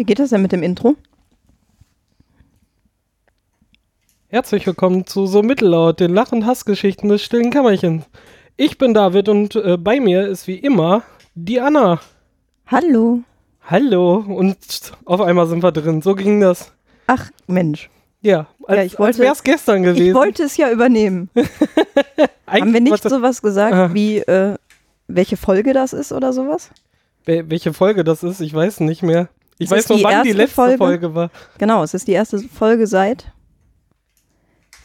Wie geht das denn mit dem Intro? Herzlich willkommen zu So Mittellaut, den Lach- und Hassgeschichten des stillen Kämmerchens. Ich bin David und äh, bei mir ist wie immer die Anna. Hallo. Hallo und auf einmal sind wir drin. So ging das. Ach, Mensch. Ja, als, Ja, ich wollte- als wäre es gestern gewesen. Ich wollte es ja übernehmen. Haben wir nicht was- sowas gesagt, Ah. wie äh, welche Folge das ist oder sowas? Wel- welche Folge das ist, ich weiß nicht mehr. Ich weiß nur, die wann die letzte Folge. Folge, war. Genau, es ist die erste Folge seit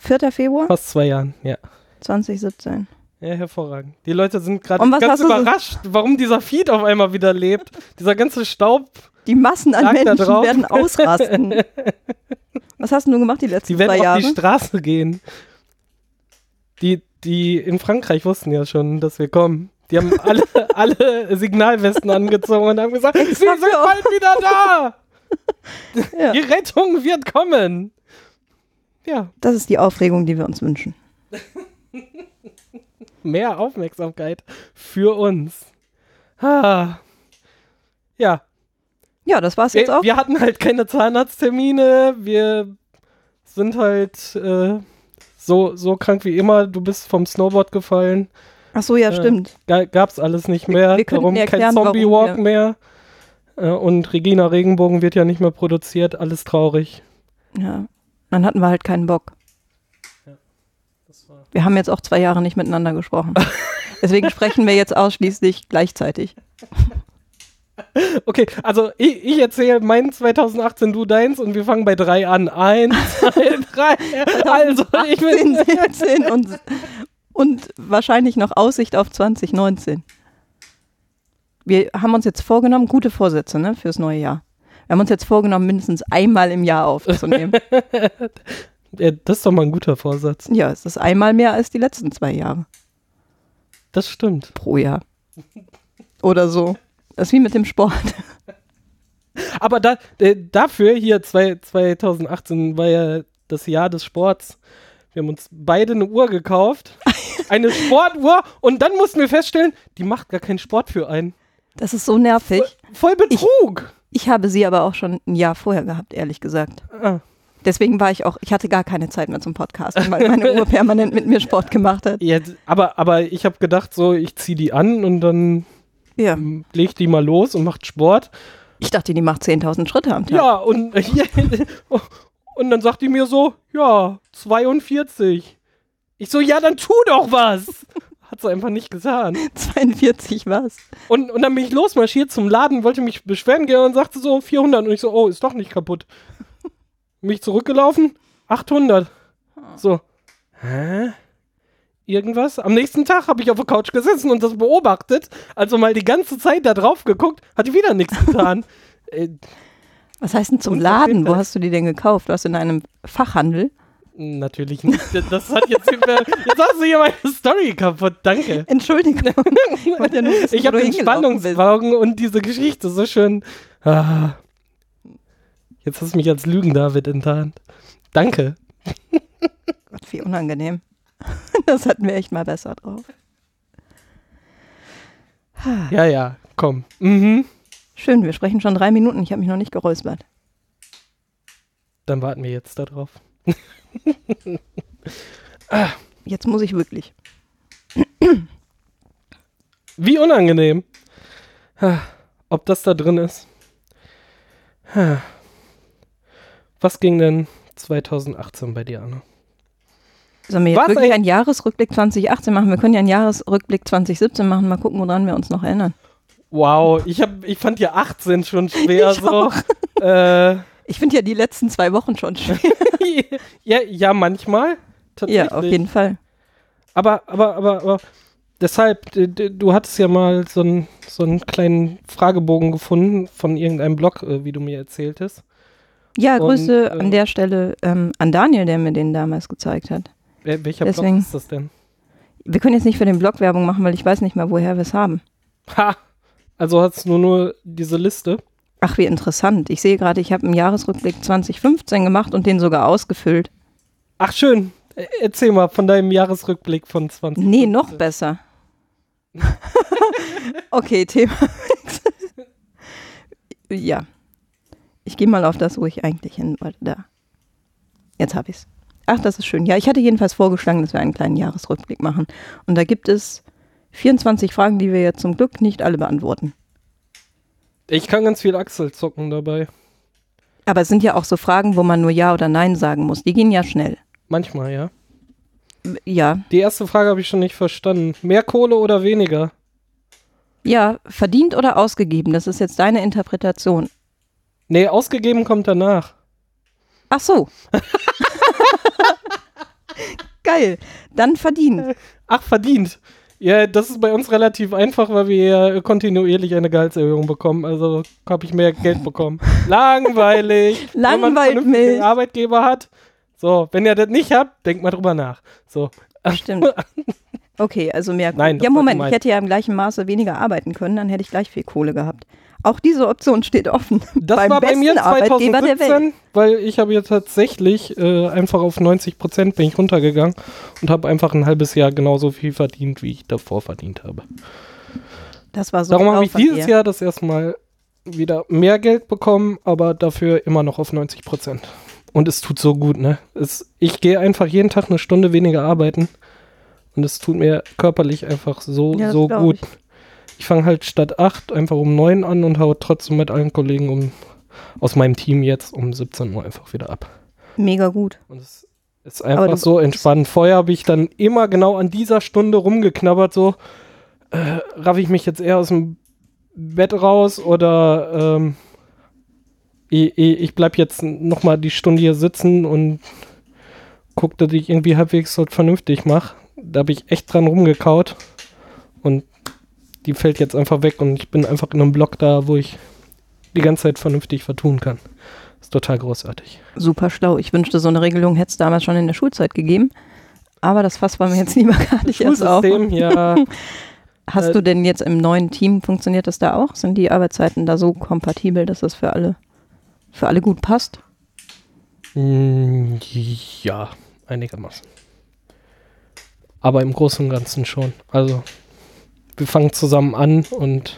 4. Februar Fast zwei Jahren, ja. 2017. Ja, hervorragend. Die Leute sind gerade ganz du so- überrascht, warum dieser Feed auf einmal wieder lebt. Dieser ganze Staub, Die Massen an Menschen werden ausrasten. Was hast du gemacht die letzten die werden zwei auf Jahre? die Straße gehen. Die, die in Frankreich wussten ja schon, dass wir kommen. Die haben alle, alle Signalwesten angezogen und haben gesagt, wir sind bald wieder da. Ja. Die Rettung wird kommen. Ja, Das ist die Aufregung, die wir uns wünschen. mehr Aufmerksamkeit für uns. Ah. Ja, Ja, das war's jetzt wir, auch. wir hatten halt keine Zahnarzttermine. Wir sind halt äh, so, so krank wie immer. Du bist vom Snowboard gefallen. Ach so, ja, äh, stimmt. Gab's alles nicht mehr. wir könnten Darum erklären, kein Zombie warum Walk wir- mehr. Äh, und Regina Regenbogen wird ja nicht mehr produziert. Alles traurig. Ja. Dann hatten wir halt keinen Bock. Wir haben jetzt auch zwei Jahre nicht miteinander gesprochen. Deswegen sprechen wir jetzt ausschließlich gleichzeitig. Okay, also ich, ich erzähle mein 2018, du deins und wir fangen bei drei an. Eins, zwei, drei. Also, ich 18, bin. 17 und, und wahrscheinlich noch Aussicht auf 2019. Wir haben uns jetzt vorgenommen, gute Vorsätze ne, fürs neue Jahr. Wir haben uns jetzt vorgenommen, mindestens einmal im Jahr aufzunehmen. Ja, das ist doch mal ein guter Vorsatz. ja, es ist einmal mehr als die letzten zwei Jahre Das stimmt. pro Jahr. Oder so. Das ist wie mit dem Sport. Aber da, äh, dafür hier zwei, 2018 war ja das Jahr des Sports. Wir haben uns beide eine Uhr gekauft. Eine Sportuhr. Und dann mussten wir feststellen, die macht gar keinen Sport für einen. Das ist so nervig. Voll Betrug. Ich habe sie aber auch schon ein Jahr vorher gehabt, ehrlich gesagt. Ah, Deswegen war ich auch, ich hatte gar keine Zeit mehr zum Podcasten, weil meine Uhr permanent mit mir Sport gemacht hat. ja, aber, aber ich habe gedacht, so, ich ziehe die an und dann Ja. leg die mal los und macht Sport. Ich dachte, die macht 10.000 Schritte am Tag. Ja, und, und dann sagt die mir so, ja, 42. Ich so, ja, dann tu doch was. Hat sie einfach nicht getan. 42 was? Und, und dann bin ich losmarschiert zum Laden, wollte mich beschweren gehen und sagte so 400. Und ich so, oh, ist doch nicht kaputt. Mich zurückgelaufen, 800. So, hä? Irgendwas? Am nächsten Tag habe ich auf der Couch gesessen und das beobachtet. Also mal die ganze Zeit da drauf geguckt, hat wieder nichts getan. äh, Was heißt denn zum. Laden? Wo hast du die denn gekauft? Was in einem Fachhandel? natürlich nicht. Das hat jetzt, jetzt hast du hier meine Story kaputt. Danke. Entschuldigung. Ich, Ich habe du den. Spannungsbogen und diese Geschichte so schön. Ah. Jetzt hast du mich als Lügen-David enttarnt. Danke. Gott, wie unangenehm. Das hatten wir echt mal besser drauf. Ja, ja, komm. Mhm. Schön, wir sprechen schon drei Minuten. Ich habe mich noch nicht geräuspert. Dann warten wir jetzt darauf. Jetzt muss ich wirklich. Wie unangenehm. Ah, Ob das da drin ist. Ah. Was ging denn 2018 bei dir, Anna? Sollen wir jetzt Was wirklich ein- einen Jahresrückblick 2018 machen? Wir können ja einen Jahresrückblick 2017 machen. Mal gucken, woran wir uns noch erinnern. Wow, ich, hab, ich fand ja 18 schon schwer Ich so. Äh, Ich finde ja die letzten zwei Wochen schon schwer. ja, ja, manchmal. ja, auf jeden Fall. Aber, aber, aber, aber, deshalb, du hattest ja mal so einen, so einen kleinen Fragebogen gefunden von irgendeinem Blog, äh, wie du mir erzähltest. Ja, Und, Grüße äh, an der Stelle ähm, an Daniel, der mir den damals gezeigt hat. Welcher Deswegen- Blog ist das denn? Wir können jetzt nicht für den Blog Werbung machen, weil ich weiß nicht mehr, woher wir es haben. Ha! Also hast du nur diese Liste. Ach, wie interessant. Ich sehe gerade, ich habe einen Jahresrückblick 2015 gemacht und den sogar ausgefüllt. Ach, schön. Äh, Erzähl mal von deinem Jahresrückblick von 20. Nee, noch besser. okay, Thema. ja. Ich gehe mal auf das, wo ich eigentlich hin wollte. Da. Jetzt habe ich's. Ach, das ist schön. Ja, ich hatte jedenfalls vorgeschlagen, dass wir einen kleinen Jahresrückblick machen. Und da gibt es 24 Fragen, die wir jetzt zum Glück nicht alle beantworten. Ich kann ganz viel Axel zocken dabei. Aber es sind ja auch so Fragen, wo man nur Ja oder Nein sagen muss. Die gehen ja schnell. Manchmal, ja. Ja, Die erste Frage habe ich schon nicht verstanden. Mehr Kohle oder weniger? ja, verdient oder ausgegeben, das ist jetzt deine Interpretation. Nee, ausgegeben kommt danach. Ach so. Geil. Dann verdient. Ach, verdient. Ja, das ist bei uns relativ einfach, weil wir ja kontinuierlich eine Gehaltserhöhung bekommen. Also habe ich mehr Geld bekommen. Langweilig. Wenn man einen Langweilt vernünftigen mich. Arbeitgeber hat. So, wenn ihr das nicht habt, denkt mal drüber nach. So. Stimmt. Okay, also mehr. Nein, ja, Moment, ich hätte ja im gleichen Maße weniger arbeiten können, dann hätte ich gleich viel Kohle gehabt. Auch diese Option steht offen. Das Beim war bei mir Arbeitgeber der Welt. 2017, weil ich habe jetzt tatsächlich äh, einfach auf 90 Prozent bin ich runtergegangen und habe einfach ein halbes Jahr genauso viel verdient, wie ich davor verdient habe. Das war so Darum habe ich dieses dir. Jahr das erstmal wieder mehr Geld bekommen, aber dafür immer noch auf 90 Prozent. Und es tut so gut, ne? Es, ich gehe einfach jeden Tag eine Stunde weniger arbeiten und es tut mir körperlich einfach so, Ja, so gut. ich. Ich fange halt statt 8 einfach um 9 an und haue trotzdem mit allen Kollegen um, aus meinem Team jetzt um 17 Uhr einfach wieder ab. Mega gut. Und es ist einfach so entspannt. Vorher habe ich dann immer genau an dieser Stunde rumgeknabbert, so äh, raff ich mich jetzt eher aus dem Bett raus oder ähm, ich, ich bleib jetzt nochmal die Stunde hier sitzen und guck, dass ich irgendwie halbwegs so vernünftig mache. Da habe ich echt dran rumgekaut und die fällt jetzt einfach weg und ich bin einfach in einem Block da, wo ich die ganze Zeit vernünftig vertun kann. Ist total großartig. Super schlau. Ich wünschte, so eine Regelung hätte es damals schon in der Schulzeit gegeben. Aber das Fass wollen wir jetzt lieber gar nicht erst auf. Ja. Hast äh, du denn jetzt im neuen Team, funktioniert das da auch? Sind die Arbeitszeiten da so kompatibel, dass das für alle, für alle gut passt? Mm, Ja, einigermaßen. Aber im Großen und Ganzen schon. Also, wir fangen zusammen an und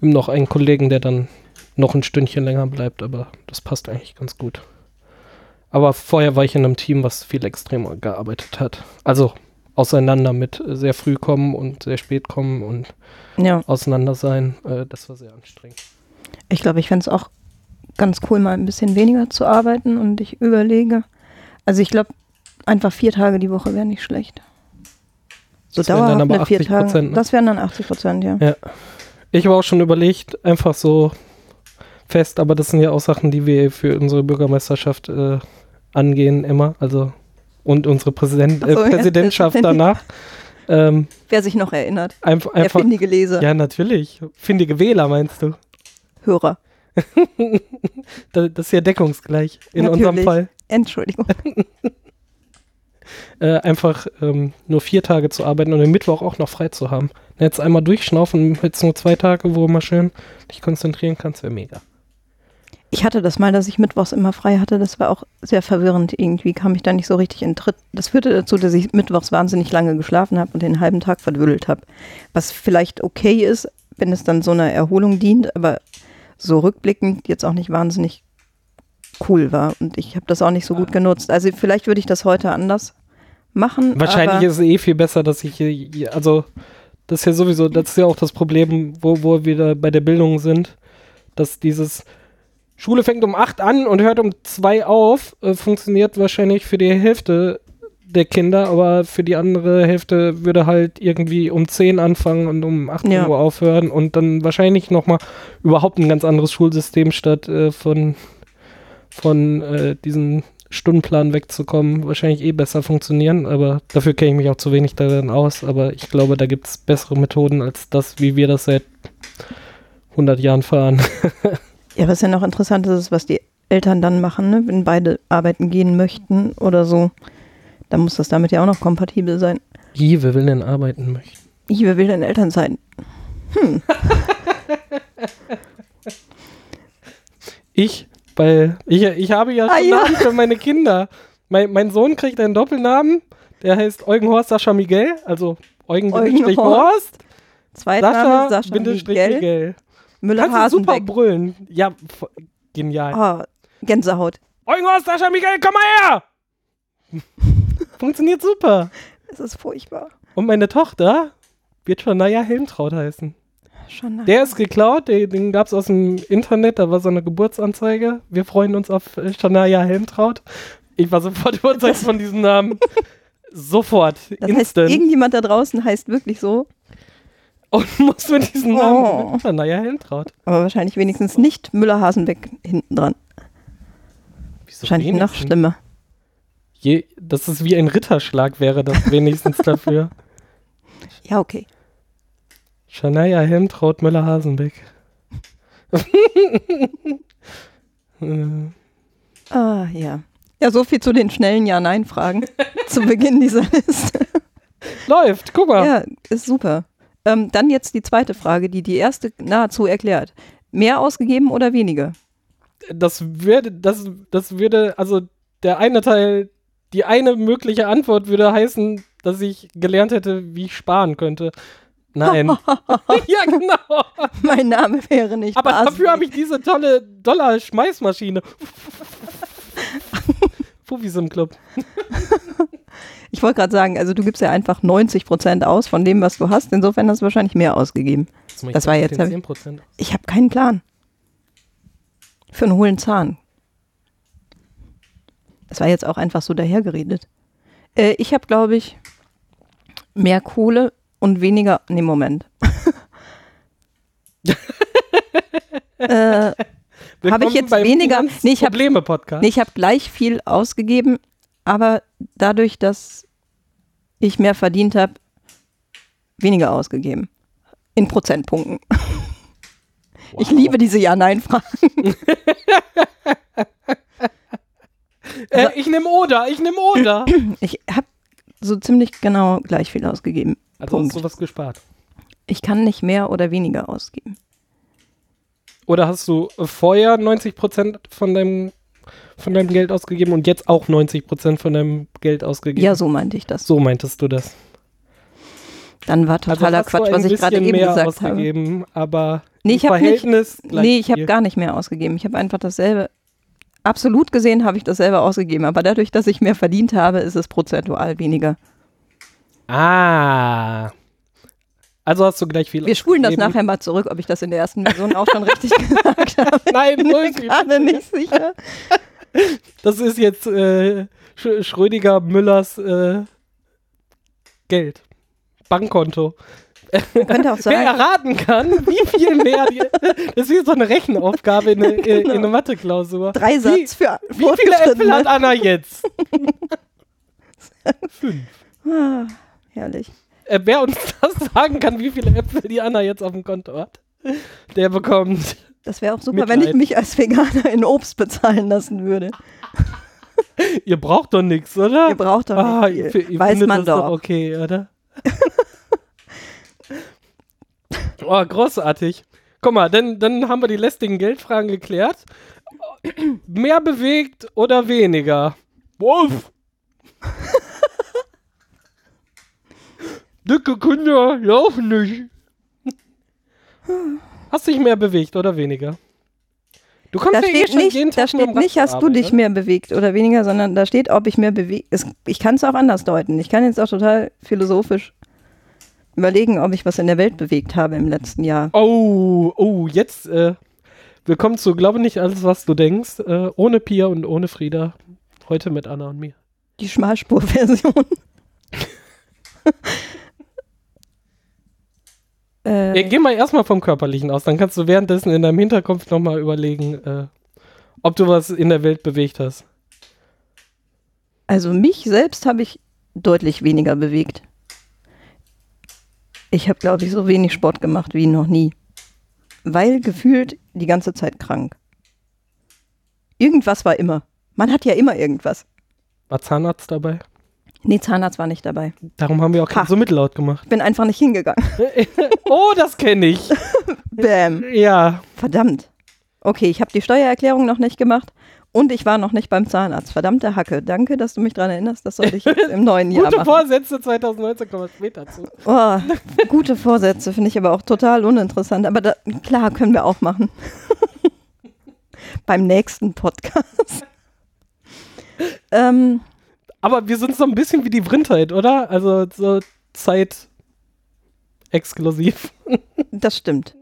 haben noch einen Kollegen, der dann noch ein Stündchen länger bleibt, aber das passt eigentlich ganz gut. Aber vorher war ich in einem Team, was viel extremer gearbeitet hat. Also auseinander mit sehr früh kommen und sehr spät kommen und Ja, auseinander sein. Äh, das war sehr anstrengend. ich glaube, ich fände es auch ganz cool, mal ein bisschen weniger zu arbeiten und ich überlege. Also ich glaube, einfach vier Tage die Woche wäre nicht schlecht. So Das wären dann dauerhaft aber vier 80 Tagen. Prozent, ne? Das wären dann 80 Prozent, ja. Ich habe auch schon überlegt, einfach so fest, aber das sind ja auch Sachen, die wir für unsere Bürgermeisterschaft äh, angehen immer. Also und unsere Präsident Ach so, äh, ja. Präsidentschaft danach. ähm, Wer sich noch erinnert. einfach, Der einfach findige Leser, ja, natürlich. Findige Wähler meinst du? Hörer. Das, ist ja deckungsgleich in unserem Natürlich. Fall. Entschuldigung. Äh, einfach ähm, nur vier Tage zu arbeiten und den Mittwoch auch noch frei zu haben. Jetzt einmal durchschnaufen, jetzt nur zwei Tage, wo mal schön dich konzentrieren kannst, wäre mega. Ich hatte das mal, dass ich mittwochs immer frei hatte. Das war auch sehr verwirrend. Irgendwie kam ich da nicht so richtig in Tritt. Das führte dazu, dass ich mittwochs wahnsinnig lange geschlafen habe und den halben Tag verdödelt habe. Was vielleicht okay ist, wenn es dann so einer Erholung dient, aber so rückblickend jetzt auch nicht wahnsinnig cool war. Und ich habe das auch nicht so gut genutzt. Also vielleicht würde ich das heute anders machen. Wahrscheinlich ist es eh viel besser, dass ich hier, also das ist ja sowieso, das ist ja auch das Problem, wo, wo wir wieder bei der Bildung sind, dass dieses Schule fängt um 8 an und hört um 2 auf, äh, funktioniert wahrscheinlich für die Hälfte der Kinder, aber für die andere Hälfte würde halt irgendwie um 10 anfangen und um 18 Ja. Uhr aufhören und dann wahrscheinlich nochmal überhaupt ein ganz anderes Schulsystem statt äh, von, von äh, diesen Stundenplan wegzukommen, wahrscheinlich eh besser funktionieren, aber dafür kenne ich mich auch zu wenig darin aus, aber ich glaube, da gibt es bessere Methoden als das, wie wir das seit 100 Jahren fahren. Ja, was ja noch interessant ist, ist, was die Eltern dann machen, ne? wenn beide arbeiten gehen möchten oder so. Dann muss das damit ja auch noch kompatibel sein. Wie, wer will denn arbeiten möchten? Ich, wer will denn Eltern sein? Ich, weil ich, ich habe ja Ah, schon ja. Namen für meine Kinder. Mein, mein Sohn kriegt einen Doppelnamen, der heißt Eugen Horst Sascha Miguel, also Eugen Eugen Horst, Horst, Zweitname Sascha Sascha Miguel Miguel. Müller Kannst du super brüllen. Ja, genial. Oh, Gänsehaut. Eugen Ostascher, Michael, komm mal her! Funktioniert super. Es ist furchtbar. Und meine Tochter wird schon Naya Helmtraut heißen. Schon. Der ist geklaut, den, den gab es aus dem Internet, da war so eine Geburtsanzeige. Wir freuen uns auf äh, Shania Helmtraut. Ich war sofort überzeugt von diesem Namen. Sofort, das heißt, instant. irgendjemand da draußen heißt wirklich so, Und muss mit diesem Oh. Namen Shania Helmtraut. aber wahrscheinlich wenigstens nicht Müller Hasenbeck hinten dran. Wieso Wahrscheinlich noch wenigstens? schlimmer. Je, das ist wie ein Ritterschlag, wäre das wenigstens dafür. Ja, okay. Shania Helmtraut Müller-Hasenbeck. Ah, ja. Ja, so viel zu den schnellen Ja-Nein-Fragen zu Beginn dieser Liste. Läuft, guck mal. Ja, ist super. Ähm, dann jetzt die zweite Frage, die die erste nahezu erklärt. Mehr ausgegeben oder weniger? Das würde, das, das würde, also der eine Teil, die eine mögliche Antwort würde heißen, dass ich gelernt hätte, wie ich sparen könnte. Nein. ja, genau. Mein Name wäre nicht Aber Basi. dafür habe ich diese tolle Dollar-Schmeißmaschine. Fufis im Club. Ich wollte gerade sagen, also du gibst ja einfach 90 Prozent aus von dem, was du hast. Insofern hast du wahrscheinlich mehr ausgegeben. Das war jetzt- 10%. Ich habe keinen Plan. Für einen hohlen Zahn. Das war jetzt auch einfach so dahergeredet. Äh, ich habe, glaube ich, mehr Kohle und weniger. Nee, Moment. äh, Willkommen ich jetzt weniger- Nee, ich hab- Probleme-Podcast. nee, ich habe gleich viel ausgegeben, aber dadurch, dass ich mehr verdient habe, weniger ausgegeben. In Prozentpunkten. Ich Wow. liebe diese Ja-Nein-Fragen. Äh, ich nehme Oder, ich nehme Oder. Ich habe so ziemlich genau gleich viel ausgegeben. Also hast Punkt. du was gespart. Ich kann nicht mehr oder weniger ausgeben. Oder hast du vorher 90% von deinem, von deinem Geld ausgegeben und jetzt auch 90% von deinem Geld ausgegeben? Ja, so meinte ich das. So meintest du das. Dann war totaler also hast du Quatsch, was ich gerade eben gesagt habe. aber Nee, ich nicht- Verhältnis Nee, ich habe gar nicht mehr ausgegeben. Ich habe einfach dasselbe. Absolut gesehen habe ich dasselbe ausgegeben, aber dadurch, dass ich mehr verdient habe, ist es prozentual weniger. Ah. Also hast du gleich viel Wir spulen das nachher mal zurück, ob ich das in der ersten Version auch schon richtig gesagt habe. Nein, Ich bin mir ruhig. gerade nicht sicher. Das ist jetzt äh, Sch Schrödinger Müllers äh, Geld. Bankkonto. Man könnte auch Wer sagen, erraten kann, wie viel mehr die, Das ist wie so eine Rechenaufgabe in, eine- in, in eine Mathe-Klausur. Dreisatz für Wie, wie viele Äpfel hat. Anna jetzt? Fünf. Ah, herrlich. Äh, wer uns das sagen kann, wie viele Äpfel die Anna jetzt auf dem Konto hat, der bekommt. Das wäre auch super, wenn ich Mitleid. mich als Veganer in Obst bezahlen lassen würde. Ihr braucht doch nichts, oder? Ihr braucht doch ah, nicht ihr, viel. ihr Weiß man das doch. okay, oder? Oh, großartig. Guck mal, dann, dann haben wir die lästigen Geldfragen geklärt. Mehr bewegt oder weniger? Wolf! Dicke Kinder laufen nicht. Hast dich mehr bewegt oder weniger? Du kommst Da ja eh steht schon jeden nicht, da Tag dem steht nicht, hast du dich mehr bewegt oder weniger, sondern da steht, ob ich mehr bewegt. Ich kann es auch anders deuten. Ich kann jetzt auch total philosophisch überlegen, ob ich was in der Welt bewegt habe im letzten Jahr. Oh, oh, jetzt, äh, willkommen zu Glaube nicht alles, was du denkst, äh, ohne Pia und ohne Frieda. Heute mit Anna und mir. Die Schmalspur-Version. Äh, geh mal erstmal vom Körperlichen aus, dann kannst du währenddessen in deinem Hinterkopf nochmal überlegen, äh, ob du was in der Welt bewegt hast. also mich selbst habe ich deutlich weniger bewegt. Ich habe, glaube ich, so wenig Sport gemacht wie noch nie. Weil gefühlt die ganze Zeit krank. Irgendwas war immer. Man hat ja immer irgendwas. War Zahnarzt dabei? Nee, Zahnarzt war nicht dabei. Darum haben wir auch Ha. so mittellaut gemacht. Ich bin einfach nicht hingegangen. oh, das kenne ich. Bäm. Ja. Verdammt. Okay, ich habe die Steuererklärung noch nicht gemacht Und ich war noch nicht beim Zahnarzt. Verdammte Hacke. Danke, dass du mich daran erinnerst. Das sollte ich jetzt im neuen Jahr Gute machen. Vorsätze 2019 kommen wir später zu. Oh, gute Vorsätze finde ich aber auch total uninteressant. Aber da, klar, können wir auch machen. beim nächsten Podcast. ähm, Aber wir sind so ein bisschen wie die Vrindheit, oder? Also so Zeit exklusiv. das stimmt.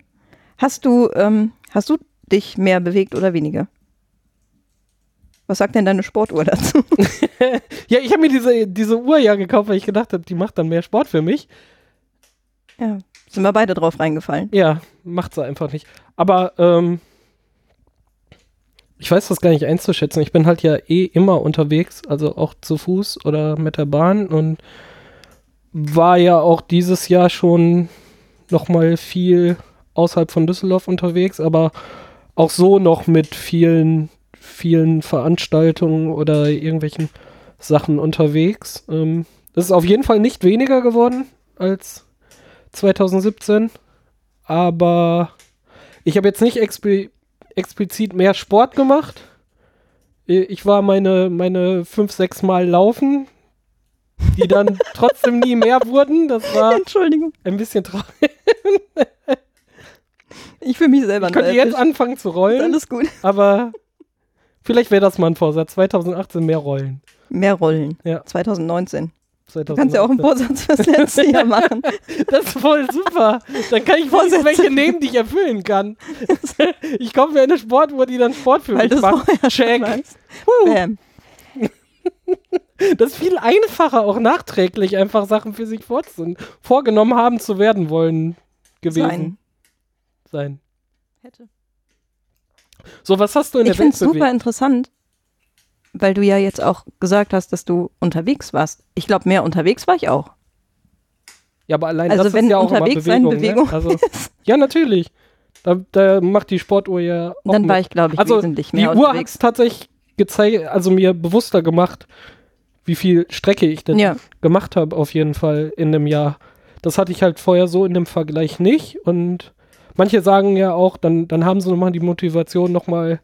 Hast du, ähm, hast du dich mehr bewegt oder weniger? Was sagt denn deine Sportuhr dazu? Ja, ich habe mir diese, diese Uhr ja gekauft, weil ich gedacht habe, die macht dann mehr Sport für mich. ja, sind wir beide drauf reingefallen. Ja, macht sie einfach nicht. Aber ähm, ich weiß das gar nicht einzuschätzen. Ich bin halt ja eh immer unterwegs, also auch zu Fuß oder mit der Bahn und war ja auch dieses Jahr schon noch mal viel außerhalb von Düsseldorf unterwegs, aber auch so noch mit vielen, vielen Veranstaltungen oder irgendwelchen Sachen unterwegs. Ähm, das ist auf jeden Fall nicht weniger geworden als 2017, aber ich habe jetzt nicht expli explizit mehr Sport gemacht. Ich war meine, meine fünf, sechs Mal laufen, die dann trotzdem nie mehr wurden. Das war Entschuldigung, ein bisschen traurig. ich fühle mich selber Ich könnte jetzt anfangen zu rollen, Alles gut. aber vielleicht wäre das mal ein Vorsatz. 2018 mehr rollen. Mehr Rollen. Ja. 2019. Du 2019. kannst ja auch einen Vorsatz fürs letzte Jahr machen. Das ist voll super. Dann kann ich Vorsätze. Welche nehmen, die ich erfüllen kann. Ich kaufe mir eine Sportuhr, die dann Sport für Weil mich du macht. Check. Bam. Das ist viel einfacher, auch nachträglich einfach Sachen für sich vorgenommen haben zu werden wollen gewesen Sein. sein. Hätte. So, was hast du in Ich der finde Welt es super interessant, weil du ja jetzt auch gesagt hast, dass du unterwegs warst. Ich glaube, mehr unterwegs war ich auch. Ja, aber allein Also das wenn ist ja auch unterwegs immer sein Bewegung. Bewegung Ne? Also, ja, natürlich. Da, da macht die Sportuhr ja auch Dann mit. war ich, glaube ich, Also, wesentlich Die mehr Uhr hat unterwegs. tatsächlich gezeigt, also mir bewusster gemacht, wie viel Strecke ich denn Ja. gemacht habe, auf jeden Fall in dem Jahr. Das hatte ich halt vorher so in dem Vergleich nicht. Und manche sagen ja auch, dann, dann haben sie nochmal die Motivation, nochmal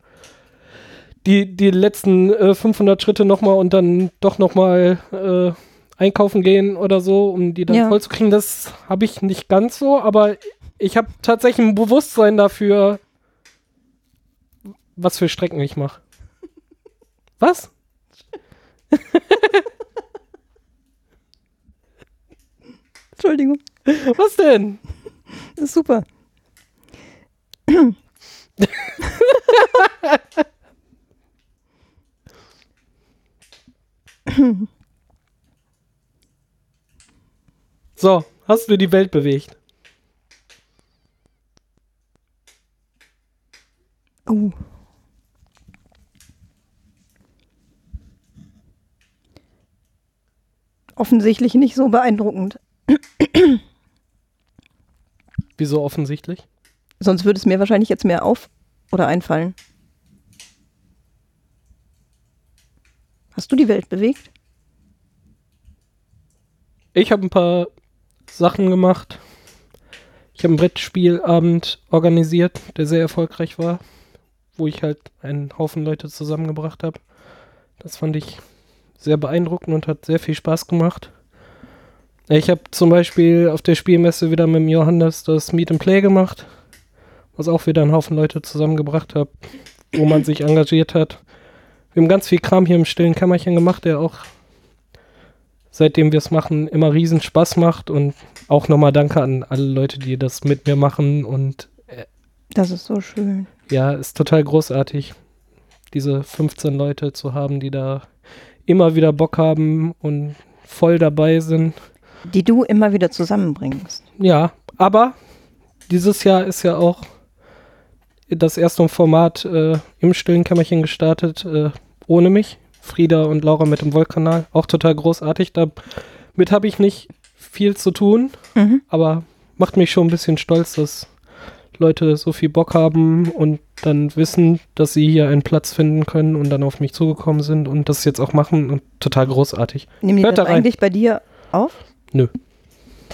die, die letzten äh, 500 Schritte nochmal und dann doch nochmal äh, einkaufen gehen oder so, um die dann Ja. voll zu kriegen. Das habe ich nicht ganz so, aber ich habe tatsächlich ein Bewusstsein dafür, was für Strecken ich mache. Was? Entschuldigung, Was denn? das ist super. So, hast du die Welt bewegt? Oh. Offensichtlich nicht so beeindruckend. Wieso offensichtlich? Sonst würde es mir wahrscheinlich jetzt mehr auf oder einfallen. Hast du die Welt bewegt? Ich habe ein paar Sachen gemacht. Ich habe einen Brettspielabend organisiert, der sehr erfolgreich war, wo ich halt einen Haufen Leute zusammengebracht habe. Das fand ich sehr beeindruckend und hat sehr viel Spaß gemacht. Ich habe zum Beispiel auf der Spielmesse wieder mit dem Johannes das Meet and Play gemacht, was auch wieder einen Haufen Leute zusammengebracht hat, wo man sich engagiert hat. Wir haben ganz viel Kram hier im stillen Kämmerchen gemacht, der auch seitdem wir es machen, immer riesen Spaß macht und auch nochmal danke an alle Leute, die das mit mir machen und Das ist so schön. ja, ist total großartig, diese 15 Leute zu haben, die da immer wieder Bock haben und voll dabei sind. Die du immer wieder zusammenbringst. Ja, aber dieses Jahr ist ja auch das erste Format äh, im stillen Kämmerchen gestartet, äh, ohne mich. Frieda und Laura mit dem Wollkanal. Auch total großartig. Damit habe ich nicht viel zu tun, Mhm. aber macht mich schon ein bisschen stolz, dass Leute so viel Bock haben und dann wissen, dass sie hier einen Platz finden können und dann auf mich zugekommen sind und das jetzt auch machen und total großartig. Nehmen die Hört das da eigentlich bei dir auf? Nö.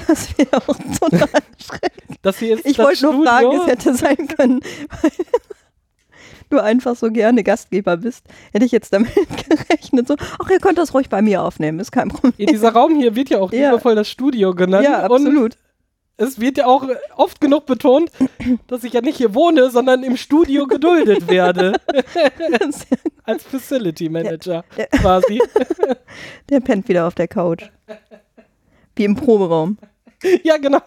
Das wäre auch total schrecklich. Das hier ist Ich wollte nur Studio. fragen, es hätte sein können. du einfach so gerne Gastgeber bist, hätte ich jetzt damit gerechnet. So, ach, ihr könnt das ruhig bei mir aufnehmen, ist kein Problem. Ja, dieser Raum hier wird ja auch Ja. liebevoll das Studio genannt. Ja, absolut. Es wird ja auch oft genug betont, dass ich ja nicht hier wohne, sondern im Studio geduldet werde. Als Facility Manager Ja. quasi. Der pennt wieder auf der Couch. Wie im Proberaum. Ja, genau.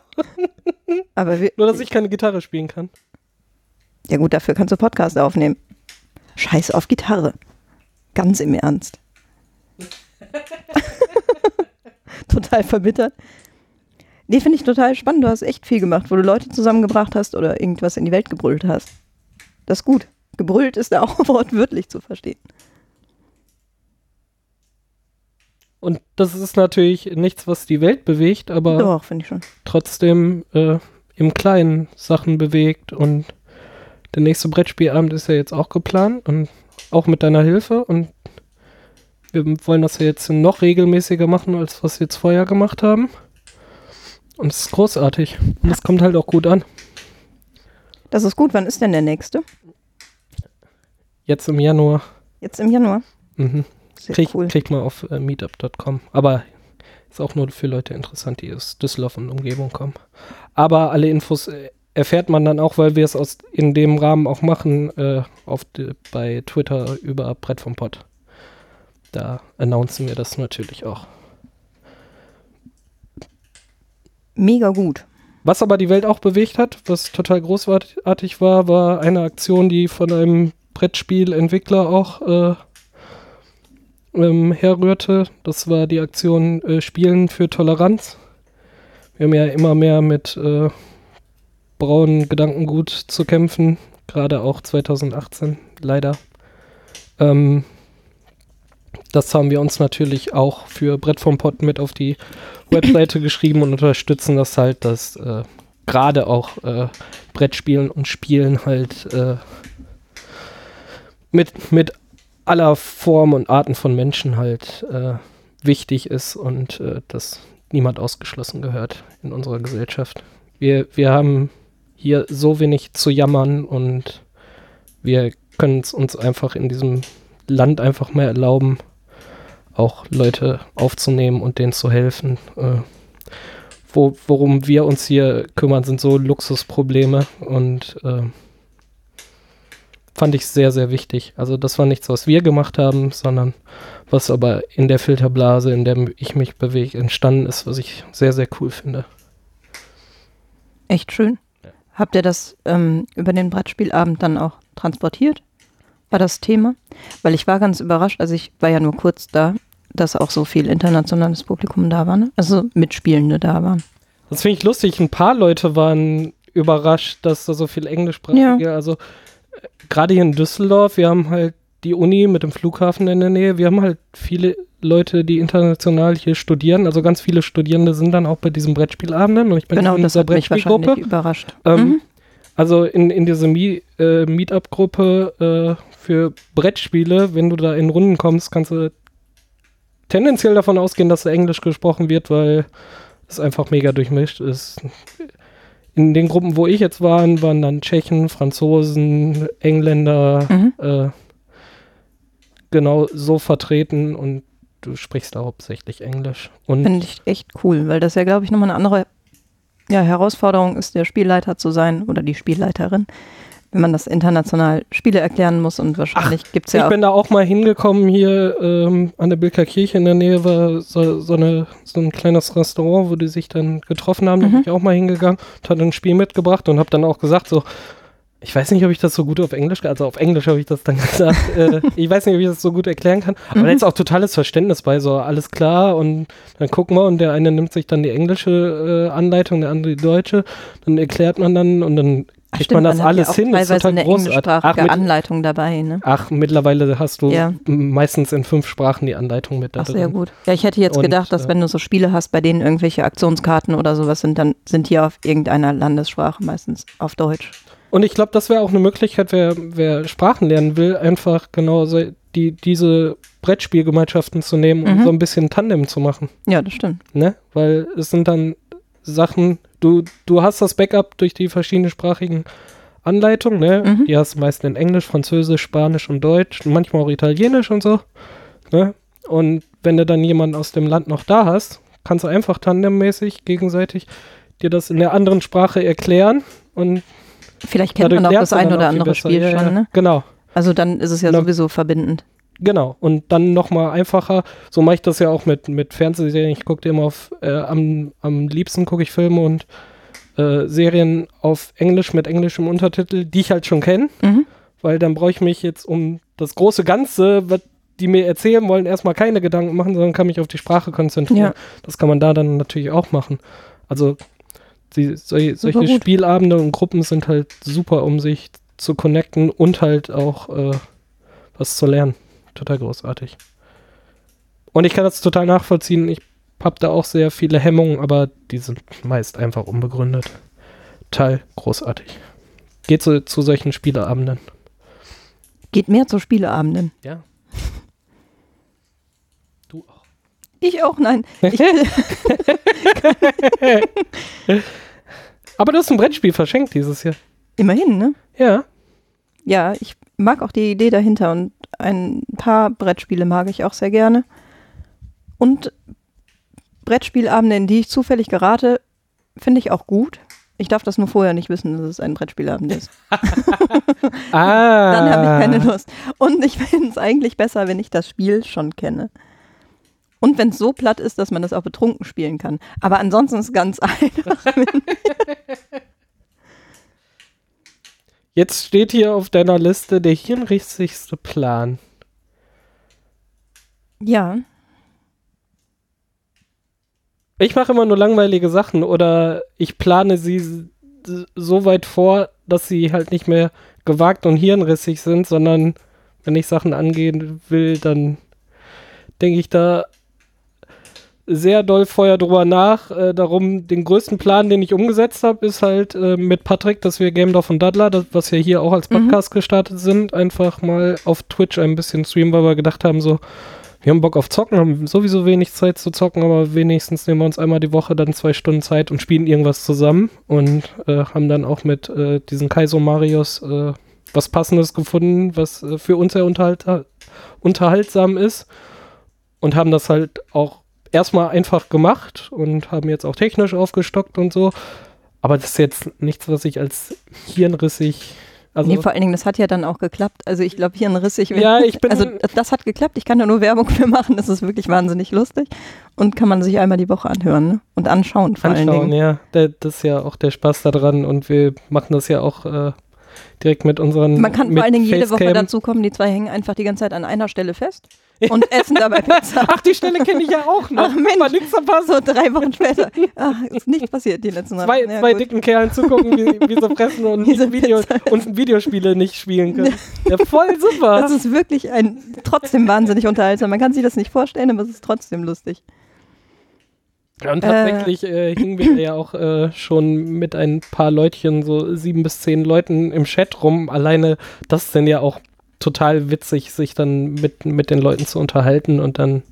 Aber wir, Nur, dass ich keine Gitarre spielen kann. ja gut, dafür kannst du Podcast aufnehmen. Scheiß auf Gitarre. Ganz im Ernst. total verbittert. Nee, finde ich total spannend. Du hast echt viel gemacht, wo du Leute zusammengebracht hast oder irgendwas in die Welt gebrüllt hast. Das ist gut. Gebrüllt ist da auch wortwörtlich zu verstehen. Und das ist natürlich nichts, was die Welt bewegt, aber Doch, trotzdem äh, im Kleinen Sachen bewegt. Und der nächste Brettspielabend ist ja jetzt auch geplant und auch mit deiner Hilfe. Und wir wollen das ja jetzt noch regelmäßiger machen, als was wir jetzt vorher gemacht haben. Und es ist großartig. Und es kommt halt auch gut an. Das ist gut. Wann ist denn der nächste? Jetzt im Januar. Jetzt im Januar. Mhm. Sehr Krieg, cool. kriegt man auf äh, meetup.com. Aber ist auch nur für Leute interessant, die aus Düsseldorf und Umgebung kommen. Aber alle Infos äh, erfährt man dann auch, weil wir es aus in dem Rahmen auch machen, äh, auf die, bei Twitter über Brett vom Pott. Da announcen wir das natürlich auch. Mega gut. Was aber die Welt auch bewegt hat, was total großartig war, war eine Aktion, die von einem Brettspielentwickler auch äh, ähm, herrührte. Das war die Aktion äh, Spielen für Toleranz. Wir haben ja immer mehr mit äh, braunen Gedankengut zu kämpfen, gerade auch 2018, leider. Ähm, das haben wir uns natürlich auch für Brett vom Pott mit auf die Webseite geschrieben und unterstützen das halt, dass äh, gerade auch äh, Brettspielen und Spielen halt äh, mit, mit aller Form und Arten von Menschen halt äh, wichtig ist und äh, dass niemand ausgeschlossen gehört in unserer Gesellschaft. Wir, wir haben hier so wenig zu jammern und wir können es uns einfach in diesem Land einfach mehr erlauben, auch Leute aufzunehmen und denen zu helfen. Äh, wo, worum wir uns hier kümmern, sind so Luxusprobleme und äh, fand ich sehr, sehr wichtig. Also das war nichts, was wir gemacht haben, sondern was aber in der Filterblase, in der ich mich bewege, entstanden ist, was ich sehr, sehr cool finde. Echt schön. Ja. Habt ihr das ähm, über den Brettspielabend dann auch transportiert? War das Thema? Weil ich war ganz überrascht, also ich war ja nur kurz da, dass auch so viel internationales Publikum da war, ne? also Mitspielende da waren. Das finde ich lustig. Ein paar Leute waren überrascht, dass da so viel Englischsprachige, also äh, gerade hier in Düsseldorf, wir haben halt die Uni mit dem Flughafen in der Nähe, wir haben halt viele Leute, die international hier studieren, also ganz viele Studierende sind dann auch bei diesen Brettspielabenden und ich bin genau, in dieser Brettspielgruppe. überrascht. Ähm, Mhm. Also in, in diese Mie äh, Meetup-Gruppe äh, für Brettspiele, wenn du da in Runden kommst, kannst du tendenziell davon ausgehen, dass da Englisch gesprochen wird, weil es einfach mega durchmischt ist. In den Gruppen, wo ich jetzt war, waren dann Tschechen, Franzosen, Engländer, Mhm. äh, genau so vertreten und du sprichst da hauptsächlich Englisch. Finde ich echt cool, weil das ja, glaube ich, nochmal eine andere ja, Herausforderung ist, der Spielleiter zu sein oder die Spielleiterin, wenn man das international Spiele erklären muss und wahrscheinlich gibt es Ich ja auch. bin da auch mal hingekommen hier ähm, an der Bilker Kirche in der Nähe war so, so, eine, so ein kleines Restaurant, wo die sich dann getroffen haben. Da Mhm. bin ich auch mal hingegangen und hatte ein Spiel mitgebracht und habe dann auch gesagt so, ich weiß nicht, ob ich das so gut auf Englisch, also auf Englisch habe ich das dann gesagt. äh, ich weiß nicht, ob ich das so gut erklären kann, aber Mhm. da ist auch totales Verständnis bei, so alles klar und dann gucken wir und der eine nimmt sich dann die englische äh, Anleitung, der andere die deutsche, dann erklärt man dann und dann Ach, stimmt, man das ja alles hin. Das ist total eine großartig. Ach, mit, Anleitung dabei, ne? Ach, mittlerweile hast du Ja. meistens in fünf Sprachen die Anleitung mit da Ach, sehr drin. gut. Ja, ich hätte jetzt Und, gedacht, dass äh, wenn du so Spiele hast, bei denen irgendwelche Aktionskarten oder sowas sind, dann sind die auf irgendeiner Landessprache, meistens auf Deutsch. Und ich glaube, das wäre auch eine Möglichkeit, wer, wer Sprachen lernen will, einfach genau so die, diese Brettspielgemeinschaften zu nehmen und Mhm. so ein bisschen Tandem zu machen. Ja, das stimmt. Ne? Weil es sind dann Sachen, du, du hast das Backup durch die verschiedenen sprachigen Anleitung, ne? Mhm. Die hast du meist in Englisch, Französisch, Spanisch und Deutsch, manchmal auch Italienisch und so. Ne? Und wenn du dann jemanden aus dem Land noch da hast, kannst du einfach tandemmäßig gegenseitig dir das in der anderen Sprache erklären und Vielleicht kennt man auch das ein oder andere. Spiel schon, ne? Genau. Also dann ist es ja Na- sowieso verbindend. Genau, und dann nochmal einfacher. So mache ich das ja auch mit, mit Fernsehserien. Ich gucke immer auf, äh, am, am liebsten gucke ich Filme und äh, Serien auf Englisch mit englischem Untertitel, die ich halt schon kenne, Mhm. weil dann brauche ich mich jetzt um das große Ganze, was die mir erzählen wollen, erstmal keine Gedanken machen, sondern kann mich auf die Sprache konzentrieren. Ja. Das kann man da dann natürlich auch machen. Also die, solche, solche. Spielabende und Gruppen sind halt super, um sich zu connecten und halt auch äh, was zu lernen. Total großartig. Und ich kann das total nachvollziehen. Ich habe da auch sehr viele Hemmungen, aber die sind meist einfach unbegründet. Total großartig. Geht so zu solchen Spieleabenden. Geht mehr zu Spieleabenden. Ja. Du auch. Ich auch, nein. Ich, Aber du hast ein Brettspiel verschenkt dieses Jahr. immerhin, ne? Ja. Ja, ich mag auch die Idee dahinter und ein paar Brettspiele mag ich auch sehr gerne. Und Brettspielabende, in die ich zufällig gerate, finde ich auch gut. Ich darf das nur vorher nicht wissen, dass es ein Brettspielabend ist. Ah. Dann habe ich keine Lust. Und ich finde es eigentlich besser, wenn ich das Spiel schon kenne. Und wenn es so platt ist, dass man das auch betrunken spielen kann. Aber ansonsten ist es ganz einfach. Jetzt steht hier auf deiner Liste der hirnrichtigste Plan. ja, Ich mache immer nur langweilige Sachen oder ich plane sie so weit vor, dass sie halt nicht mehr gewagt und hirnrissig sind, sondern wenn ich Sachen angehen will, dann denke ich da sehr doll vorher drüber nach. Äh, darum, den größten Plan, den ich umgesetzt habe, ist halt äh, mit Patrick, dass wir Game Dorf und Daddler, das, was wir hier auch als Podcast gestartet sind, einfach mal auf Twitch ein bisschen streamen, weil wir gedacht haben, so, wir haben Bock auf Zocken, haben sowieso wenig Zeit zu zocken, aber wenigstens nehmen wir uns einmal die Woche dann zwei Stunden Zeit und spielen irgendwas zusammen und äh, haben dann auch mit äh, diesen Kaiso Marios äh, was Passendes gefunden, was äh, für uns sehr unterhalt unterhaltsam ist und haben das halt auch erstmal einfach gemacht und haben jetzt auch technisch aufgestockt und so. Aber das ist jetzt nichts, was ich als hirnrissig. Also, nee, vor allen Dingen, das hat ja dann auch geklappt. Also ich glaube, hier ein Rissig. Ja, ich bin- Also das hat geklappt. Ich kann da nur Werbung für machen. Das ist wirklich wahnsinnig lustig. Und kann man sich einmal die Woche anhören ne? und anschauen vor allen anschauen, Dingen. ja. Da- Das ist ja auch der Spaß daran und wir machen das ja auch äh, direkt mit unseren. Man kann vor allen Dingen jede Woche dazu kommen, die zwei hängen einfach die ganze Zeit an einer Stelle fest und essen dabei Pizza. Ach, die Stelle kenne ich ja auch noch. Ach, Mensch. Nichts verpasst. So drei Wochen später. Ach, ist nichts passiert die letzten Zwei, Ja, zwei gut. dicken Kerlen zugucken, wie, wie sie fressen und, nicht Video, und Videospiele nicht spielen können. Ja, voll super. Das ist wirklich ein trotzdem wahnsinnig unterhaltsam. Man kann sich das nicht vorstellen, aber es ist trotzdem lustig. Ja, und tatsächlich äh, hingen wir ja auch äh, schon mit ein paar Leutchen, so sieben bis zehn Leuten im Chat rum. Alleine das dann ja auch total witzig, sich dann mit, mit den Leuten zu unterhalten und dann,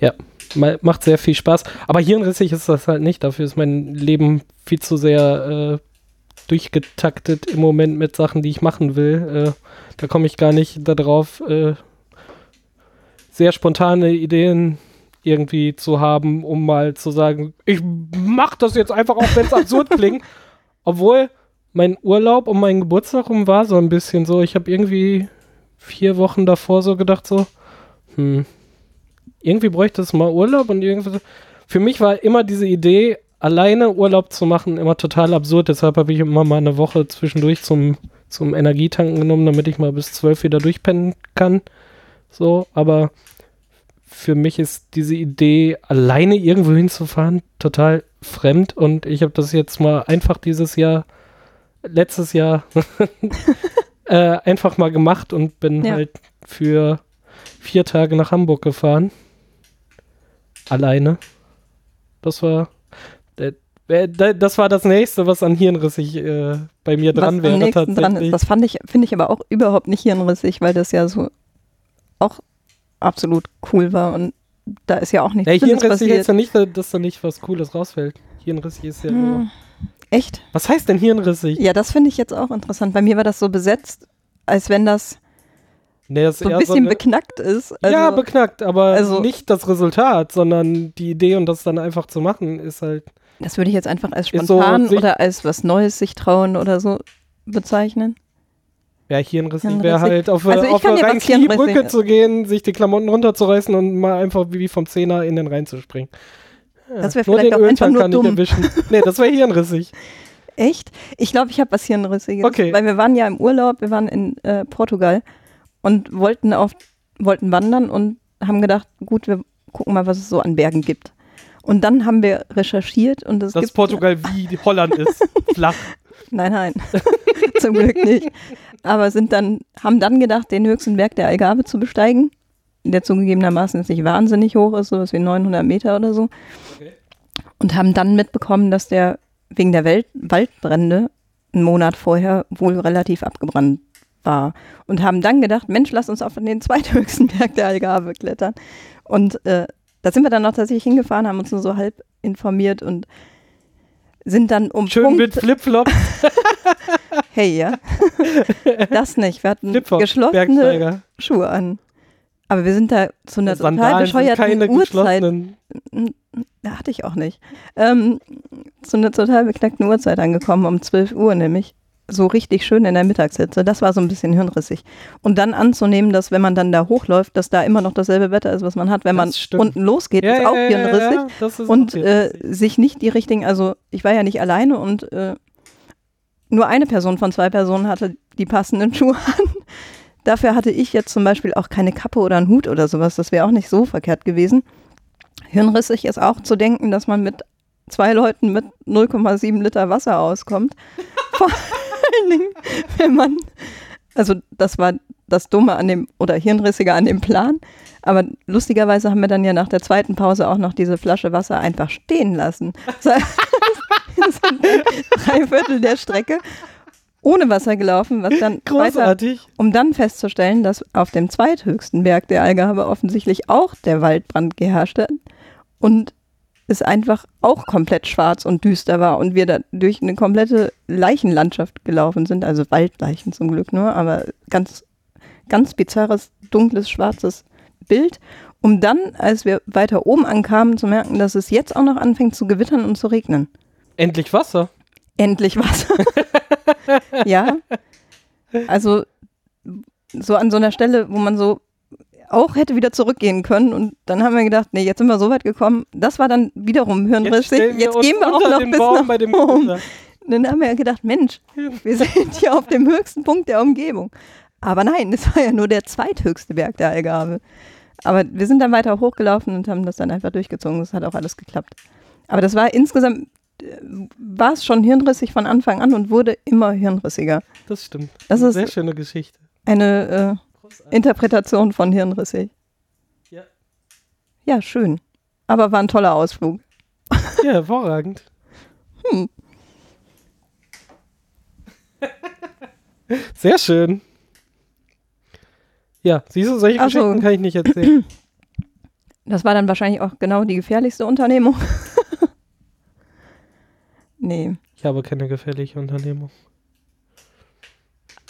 ja, ma- macht sehr viel Spaß. Aber hirnrissig ist das halt nicht. Dafür ist mein Leben viel zu sehr äh, durchgetaktet im Moment mit Sachen, die ich machen will. Äh, da komme ich gar nicht darauf, äh, sehr spontane Ideen irgendwie zu haben, um mal zu sagen, ich mach das jetzt einfach, auch wenn es absurd klingt. Obwohl mein Urlaub um meinen Geburtstag rum war so ein bisschen so, ich habe irgendwie vier Wochen davor so gedacht so, hm, irgendwie bräuchte es mal Urlaub und irgendwie. Für mich war immer diese Idee, alleine Urlaub zu machen, immer total absurd. Deshalb habe ich immer mal eine Woche zwischendurch zum, zum Energietanken genommen, damit ich mal bis zwölf wieder durchpennen kann. So, aber für mich ist diese Idee, alleine irgendwo hinzufahren, total fremd und ich habe das jetzt mal einfach dieses Jahr, letztes Jahr, äh, einfach mal gemacht und bin Ja. halt für vier Tage nach Hamburg gefahren. Alleine. Das war, äh, das war das nächste, was an Hirnrissig äh, bei mir dran Was wäre am nächsten dran ist. Das fand ich, finde ich aber auch überhaupt nicht hirnrissig, weil das ja so auch absolut cool war und da ist ja auch nichts Ja, Hirnrissig passiert. ist ja nicht, dass da nicht was Cooles rausfällt. Hirnrissig ist ja nur. Echt? Was heißt denn hirnrissig? Ja, das finde ich jetzt auch interessant. Bei mir war das so besetzt, als wenn das Nee, das so ein bisschen eine- beknackt ist. Also, ja, beknackt, aber also- nicht das Resultat, sondern die Idee und das dann einfach zu machen, ist halt. das würde ich jetzt einfach als so spontan sich- oder als was Neues sich trauen oder so bezeichnen. Ja, hirnrissig wäre halt auf, Also ich auf eine ist. zu gehen, sich die Klamotten runterzureißen und mal einfach wie vom Zehner in den Rhein zu springen. Ja, Das wäre vielleicht auch einfach nur dumm. Nee, das wäre hirnrissig. Echt? Ich glaube, ich habe was Hirnrissiges. Okay. Weil wir waren ja im Urlaub, wir waren in äh, Portugal und wollten auf wollten wandern und haben gedacht, gut, wir gucken mal, was es so an Bergen gibt. Und dann haben wir recherchiert und es Dass gibt Portugal wie Holland ist. Flach. Nein, nein. Zum Glück nicht. Aber sind dann, haben dann gedacht, den höchsten Berg der Algarve zu besteigen, der zugegebenermaßen jetzt nicht wahnsinnig hoch ist, sowas wie 900 Meter oder so. Okay. Und haben dann mitbekommen, dass der wegen der Welt Waldbrände einen Monat vorher wohl relativ abgebrannt war. Und haben dann gedacht, Mensch, lass uns auf den zweithöchsten Berg der Algarve klettern. Und äh, da sind wir dann noch tatsächlich hingefahren, haben uns nur so halb informiert und sind dann um Schön Punkt mit Flipflop, Hey, ja. das nicht. Wir hatten geschlossene. Schuhe an. Aber wir sind da zu einer total Sandalen sind bescheuerten Uhrzeit. Da hatte ich auch nicht. Ähm, zu einer total beknackten Uhrzeit angekommen, um 12 Uhr nämlich. So richtig schön in der Mittagshitze. Das war so ein bisschen hirnrissig. Und dann anzunehmen, dass wenn man dann da hochläuft, dass da immer noch dasselbe Wetter ist, was man hat, wenn man unten losgeht, ist auch hirnrissig. ja, ist und auch äh, hirnrissig. sich nicht die richtigen, also ich war ja nicht alleine und äh, nur eine Person von zwei Personen hatte die passenden Schuhe an. Dafür hatte ich jetzt zum Beispiel auch keine Kappe oder einen Hut oder sowas. Das wäre auch nicht so verkehrt gewesen. Hirnrissig ist auch zu denken, dass man mit zwei Leuten mit 0,7 Liter Wasser auskommt. Vor allen Dingen, wenn man, also das war das Dumme an dem, oder Hirnrissige an dem Plan. Aber lustigerweise haben wir dann ja nach der zweiten Pause auch noch diese Flasche Wasser einfach stehen lassen. Das heißt, wir sind drei Viertel der Strecke ohne Wasser gelaufen, was dann weiter, Großartig. um dann festzustellen, dass auf dem zweithöchsten Berg der Algarve offensichtlich auch der Waldbrand geherrscht hat und es einfach auch komplett schwarz und düster war und wir da durch eine komplette Leichenlandschaft gelaufen sind, also Waldleichen zum Glück nur, aber ganz, ganz bizarres, dunkles, schwarzes Bild, um dann, als wir weiter oben ankamen, zu merken, dass es jetzt auch noch anfängt zu gewittern und zu regnen. Endlich Wasser. Endlich Wasser. ja. Also so an so einer Stelle, wo man so auch hätte wieder zurückgehen können. Und dann haben wir gedacht, nee, jetzt sind wir so weit gekommen. Das war dann wiederum hirnrissig. Jetzt, uns gehen wir auch noch bis Baum nach oben. Dann haben wir gedacht, Mensch, wir sind hier auf dem höchsten Punkt der Umgebung. Aber nein, es war ja nur der zweithöchste Berg der Algarve. Aber wir sind dann weiter hochgelaufen und haben das dann einfach durchgezogen. Das hat auch alles geklappt. Aber das war insgesamt, war es schon hirnrissig von Anfang an und wurde immer hirnrissiger. Das stimmt. Das ist- sehr schöne Geschichte. Eine äh, Interpretation von hirnrissig. Ja. Ja, schön. Aber war ein toller Ausflug. Ja, hervorragend. Hm. Sehr schön. Ja, siehst du, solche Ach so. Geschichten kann ich nicht erzählen. Das war dann wahrscheinlich auch genau die gefährlichste Unternehmung. nee. Ich habe keine gefährliche Unternehmung.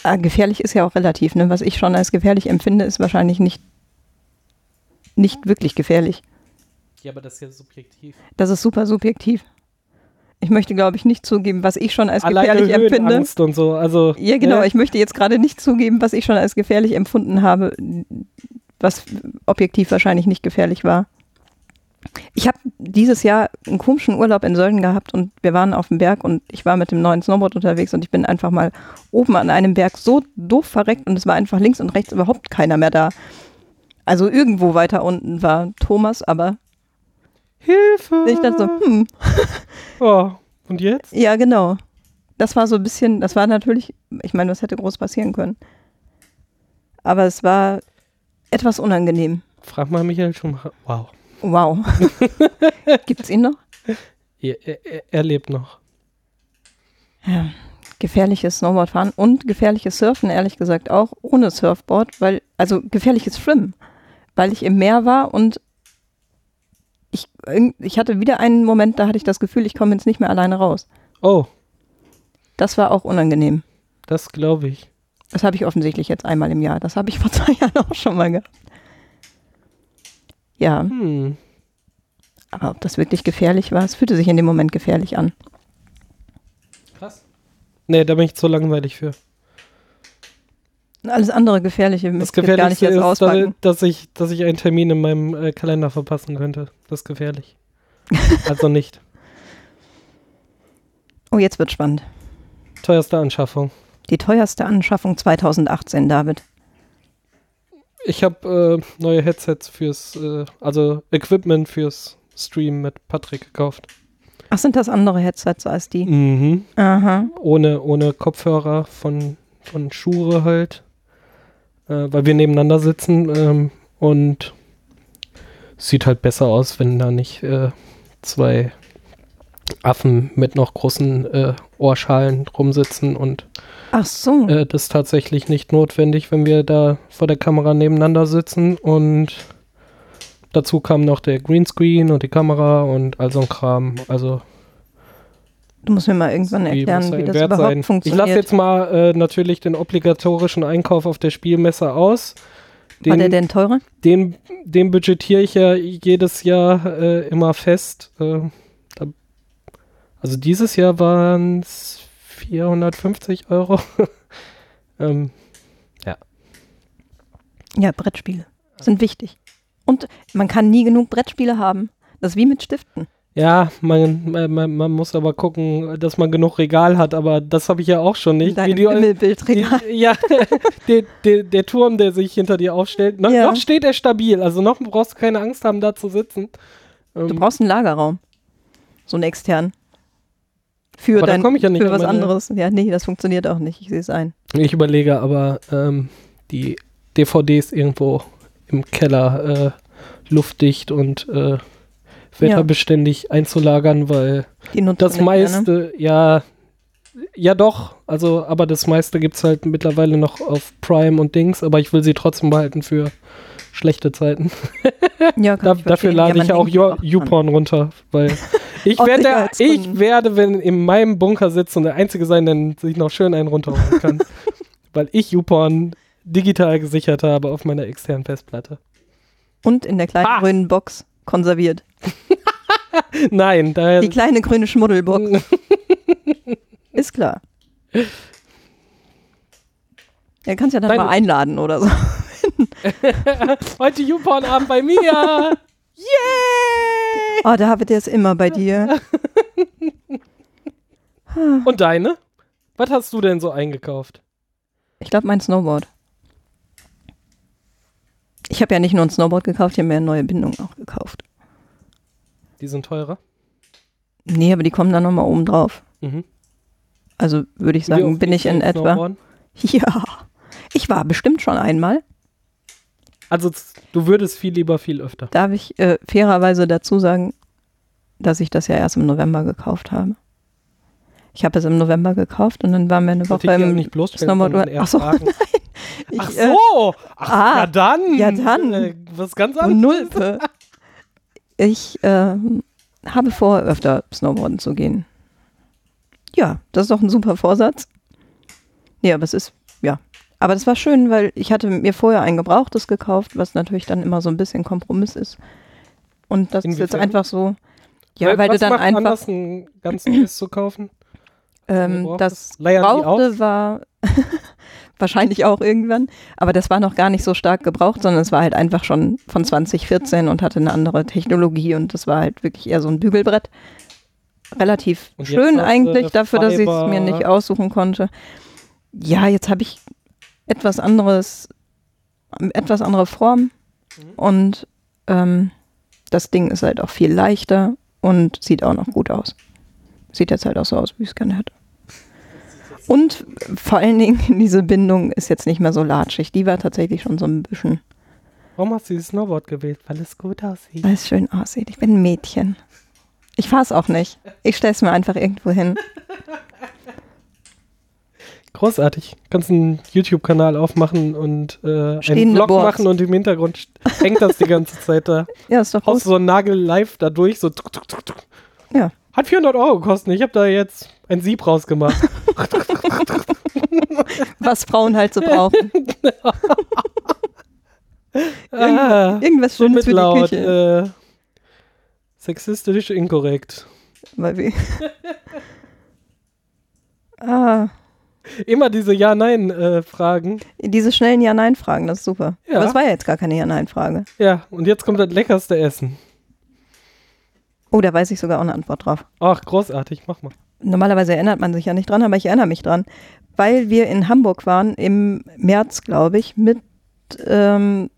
Ah, gefährlich ist ja auch relativ. Ne? Was ich schon als gefährlich empfinde, ist wahrscheinlich nicht, nicht wirklich gefährlich. Ja, aber das ist ja subjektiv. Das ist super subjektiv. Ich möchte, glaube ich, nicht zugeben, was ich schon als Alleine gefährlich empfinde. Höhenangst und so. Also, Ja, genau. ne? Ich möchte jetzt gerade nicht zugeben, was ich schon als gefährlich empfunden habe, was objektiv wahrscheinlich nicht gefährlich war. Ich habe dieses Jahr einen komischen Urlaub in Sölden gehabt und wir waren auf dem Berg und ich war mit dem neuen Snowboard unterwegs und ich bin einfach mal oben an einem Berg so doof verreckt und es war einfach links und rechts überhaupt keiner mehr da. Also irgendwo weiter unten war Thomas, aber Hilfe! ich dachte so, hm, Oh, und jetzt? ja genau. Das war so ein bisschen, das war natürlich, ich meine, das hätte groß passieren können. Aber es war etwas unangenehm. Frag mal Michael Schumacher. Wow. Wow. Gibt's ihn noch? Er, er, er- lebt noch. Ja. Gefährliches Snowboardfahren und gefährliches Surfen, ehrlich gesagt, auch ohne Surfboard, weil, also gefährliches Schwimmen, weil ich im Meer war und ich, ich hatte wieder einen Moment, da hatte ich das Gefühl, ich komme jetzt nicht mehr alleine raus. Oh, Das war auch unangenehm. Das glaube ich. Das habe ich offensichtlich jetzt einmal im Jahr. Das habe ich vor zwei Jahren auch schon mal gehabt. Ja, Hm. aber ob das wirklich gefährlich war, es fühlte sich in dem Moment gefährlich an. Krass. Nee, da bin ich zu langweilig für. Alles andere Gefährliche Das müsste ich gar nicht jetzt ist, dass ich, dass ich einen Termin in meinem äh, Kalender verpassen könnte. Das ist gefährlich. also nicht. Oh, jetzt wird spannend. Teuerste Anschaffung. Die teuerste Anschaffung 2018, David. Ich habe äh, neue Headsets fürs, äh, also Equipment fürs Stream mit Patrick gekauft. Ach, sind das andere Headsets als die? Mhm. Aha. Ohne, ohne Kopfhörer von, von Schure halt. Äh, weil wir nebeneinander sitzen ähm, und sieht halt besser aus, wenn da nicht äh, zwei Affen mit noch großen äh, Ohrschalen rumsitzen und Ach so. äh, das ist tatsächlich nicht notwendig, wenn wir da vor der Kamera nebeneinander sitzen und dazu kam noch der Greenscreen und die Kamera und all so ein Kram. Also Du musst mir mal irgendwann wie erklären, wie ein das überhaupt sein. Ich funktioniert. lasse jetzt mal äh, natürlich den obligatorischen Einkauf auf der Spielmesse aus. War der Den, denn teurer? den, den budgetiere ich ja jedes Jahr äh, immer fest. Äh, also dieses Jahr waren es 450 Euro. ähm, Ja, Brettspiele sind wichtig. Und man kann nie genug Brettspiele haben. Das ist wie mit Stiften. Ja, man, man, man- muss aber gucken, dass man genug Regal hat, aber das habe ich ja auch schon nicht. Dein die, ja, der, der, der Turm, der sich hinter dir aufstellt, noch, Ja. noch steht er stabil, also noch brauchst du keine Angst haben, da zu sitzen. Du Ähm, brauchst einen Lagerraum. So einen externen. Für Aber dein, ja nicht für was anderes. Ja, nee, das funktioniert auch nicht. Ich sehe es ein. ich überlege aber, ähm, die DVDs irgendwo im Keller äh, luftdicht und äh, wetterbeständig einzulagern, weil Die nutzt das ne? meiste, ja, ja doch, also, aber das meiste gibt es halt mittlerweile noch auf Prime und Dings, aber ich will sie trotzdem behalten für schlechte Zeiten. Ja, kann Da, ich dafür lade Ja, ich auch. YouPorn runter, weil ich Aus werde, ich werde, wenn in meinem Bunker sitze und der Einzige sein, der sich noch schön einen runterholen kann, weil ich YouPorn digital gesichert habe auf meiner externen Festplatte. Und in der kleinen Ah! grünen Box konserviert. Nein, daher Die kleine grüne Schmuddelbox. Ist klar. Ja, kannst ja dann Nein. mal einladen oder so. Heute YouPorn-Abend bei mir. Yay! Oh, David, der ist immer bei dir. Und deine? Was hast du denn so eingekauft? Ich glaube, mein Snowboard. Ich habe ja nicht nur ein Snowboard gekauft, ich habe mir eine neue Bindung auch gekauft. Die sind teurer. Nee, aber die kommen dann nochmal oben drauf. Mhm. Also würde ich sagen, bin ich in etwa. Ja. Ich war bestimmt schon einmal. Also du würdest viel lieber viel öfter. Darf ich äh, fairerweise dazu sagen, dass ich das ja erst im November gekauft habe. Ich habe es im November gekauft und dann waren wir eine Woche im nicht bloßstellen, Snowboard. Ach so, fragen. ich, Ach äh, so! Ach, ah, ja dann! ja dann. Äh, was ganz Oh, anderes. Nulpe. Ich ähm, habe vor, öfter Snowboarden zu gehen. Ja, das ist doch ein super Vorsatz. Nee, aber es ist. Aber das war schön, weil ich hatte mir vorher ein Gebrauchtes gekauft, was natürlich dann immer so ein bisschen Kompromiss ist. Und das ist jetzt Inwiefern? einfach so, ja, weil, was du dann macht einfach, anders, ein ganz neues zu kaufen? ähm, das Gebrauchte war wahrscheinlich auch irgendwann, aber das war noch gar nicht so stark gebraucht, sondern es war halt einfach schon von 2014 und hatte eine andere Technologie und das war halt wirklich eher so ein Bügelbrett. Relativ schön eigentlich dafür, dass ich es mir nicht aussuchen konnte. Ja, jetzt habe ich etwas anderes, etwas andere Form Mhm. und ähm, das Ding ist halt auch viel leichter und sieht auch noch gut aus. Sieht jetzt halt auch so aus, wie ich es gerne hätte. Und vor allen Dingen, diese Bindung ist jetzt nicht mehr so latschig. Die war tatsächlich schon so ein bisschen, Warum hast du dieses Snowboard gewählt? Weil es gut aussieht. weil es schön aussieht. Ich bin ein Mädchen. Ich fahre es auch nicht. Ich stelle es mir einfach irgendwo hin. Großartig. Kannst einen YouTube-Kanal aufmachen und äh, einen Stehende Vlog Boards. machen und im Hintergrund hängt das die ganze Zeit da. Ja, ist doch Haust so einen Nagel live da durch, so tuk, tuk, tuk. Ja. Hat 400 Euro gekostet. Ich habe da jetzt ein Sieb rausgemacht. Was Frauen halt so brauchen. Ah, Irgendwas Schönes für die mitlaut. Küche. Äh, sexistisch inkorrekt. Weil wir ah, Immer diese Ja-Nein-Fragen. diese schnellen Ja-Nein-Fragen, das ist super. Ja. Aber es war ja jetzt gar keine Ja-Nein-Frage. ja, und jetzt kommt das leckerste Essen. Oh, da weiß ich sogar auch eine Antwort drauf. Ach, großartig, mach mal. Normalerweise erinnert man sich ja nicht dran, aber ich erinnere mich dran, weil wir in Hamburg waren im März, glaube ich, mit ähm,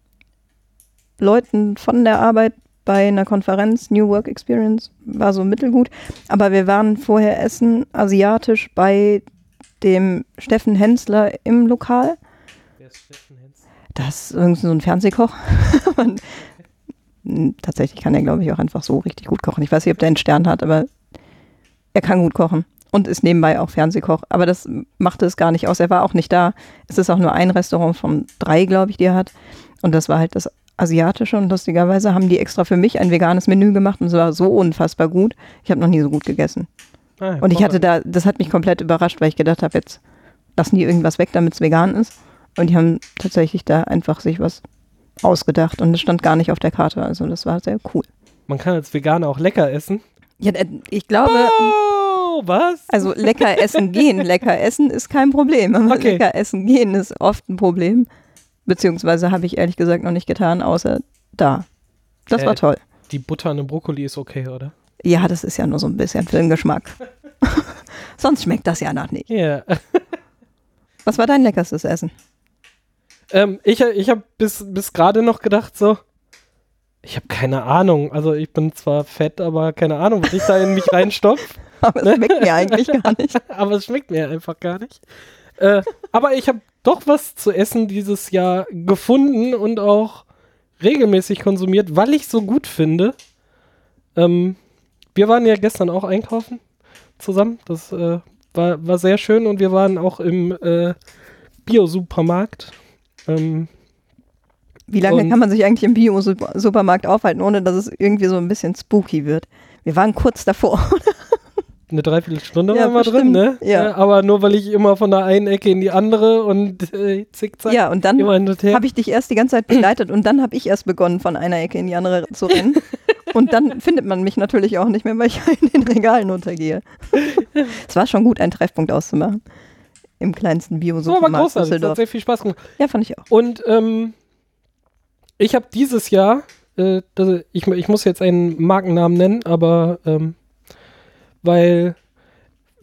Leuten von der Arbeit bei einer Konferenz, New Work Experience, war so mittelgut, aber wir waren vorher essen, asiatisch, bei dem Steffen Hensler im Lokal. Wer ist Steffen Hens? Das ist irgendwie so ein Fernsehkoch. Tatsächlich kann er, glaube ich, auch einfach so richtig gut kochen. Ich weiß nicht, ob der einen Stern hat, aber er kann gut kochen und ist nebenbei auch Fernsehkoch. Aber das machte es gar nicht aus. Er war auch nicht da. Es ist auch nur ein Restaurant von drei, glaube ich, die er hat. Und das war halt das Asiatische. Und lustigerweise haben die extra für mich ein veganes Menü gemacht und es war so unfassbar gut. Ich habe noch nie so gut gegessen. Ah, Und ich hatte da, das hat mich komplett überrascht, weil ich gedacht habe, jetzt lassen die irgendwas weg, damit es vegan ist. Und die haben tatsächlich da einfach sich was ausgedacht und es stand gar nicht auf der Karte. Also das war sehr cool. Man kann als Veganer auch lecker essen. Ja, äh, ich glaube, Oh, was? also lecker essen gehen, lecker essen ist kein Problem. Aber Okay. lecker essen gehen ist oft ein Problem. Beziehungsweise habe ich ehrlich gesagt noch nicht getan, außer da. Das Äh. war toll. Die Butter an dem Brokkoli ist okay, oder? Ja, das ist ja nur so ein bisschen für den Geschmack. Sonst schmeckt das ja noch nicht. Ja. Was war dein leckerstes Essen? Ähm, ich ich habe bis, bis gerade noch gedacht, so, ich habe keine Ahnung. Also ich bin zwar fett, aber keine Ahnung, was ich da in mich reinstopf. Aber es schmeckt mir eigentlich gar nicht. aber es schmeckt mir einfach gar nicht. Äh, aber ich habe doch was zu essen dieses Jahr gefunden und auch regelmäßig konsumiert, weil ich so gut finde. Ähm, wir waren ja gestern auch einkaufen zusammen. Das äh, war, war sehr schön und wir waren auch im äh, Bio-Supermarkt. Ähm, Wie lange kann man sich eigentlich im Bio-Supermarkt aufhalten, ohne dass es irgendwie so ein bisschen spooky wird? Wir waren kurz davor. eine Dreiviertelstunde Ja, waren wir drin, ne? Ja. aber nur weil ich immer von der einen Ecke in die andere und äh, zickzack ja, und dann habe ich dich erst die ganze Zeit begleitet und dann habe ich erst begonnen, von einer Ecke in die andere zu rennen. Und dann findet man mich natürlich auch nicht mehr, weil ich in den Regalen untergehe. es war schon gut, einen Treffpunkt auszumachen. Im kleinsten Das war aber Bio-Supermarkt großartig, das hat sehr viel Spaß gemacht. Ja, fand ich auch. Und ähm, ich habe dieses Jahr, äh, das, ich, ich muss jetzt einen Markennamen nennen, aber ähm, weil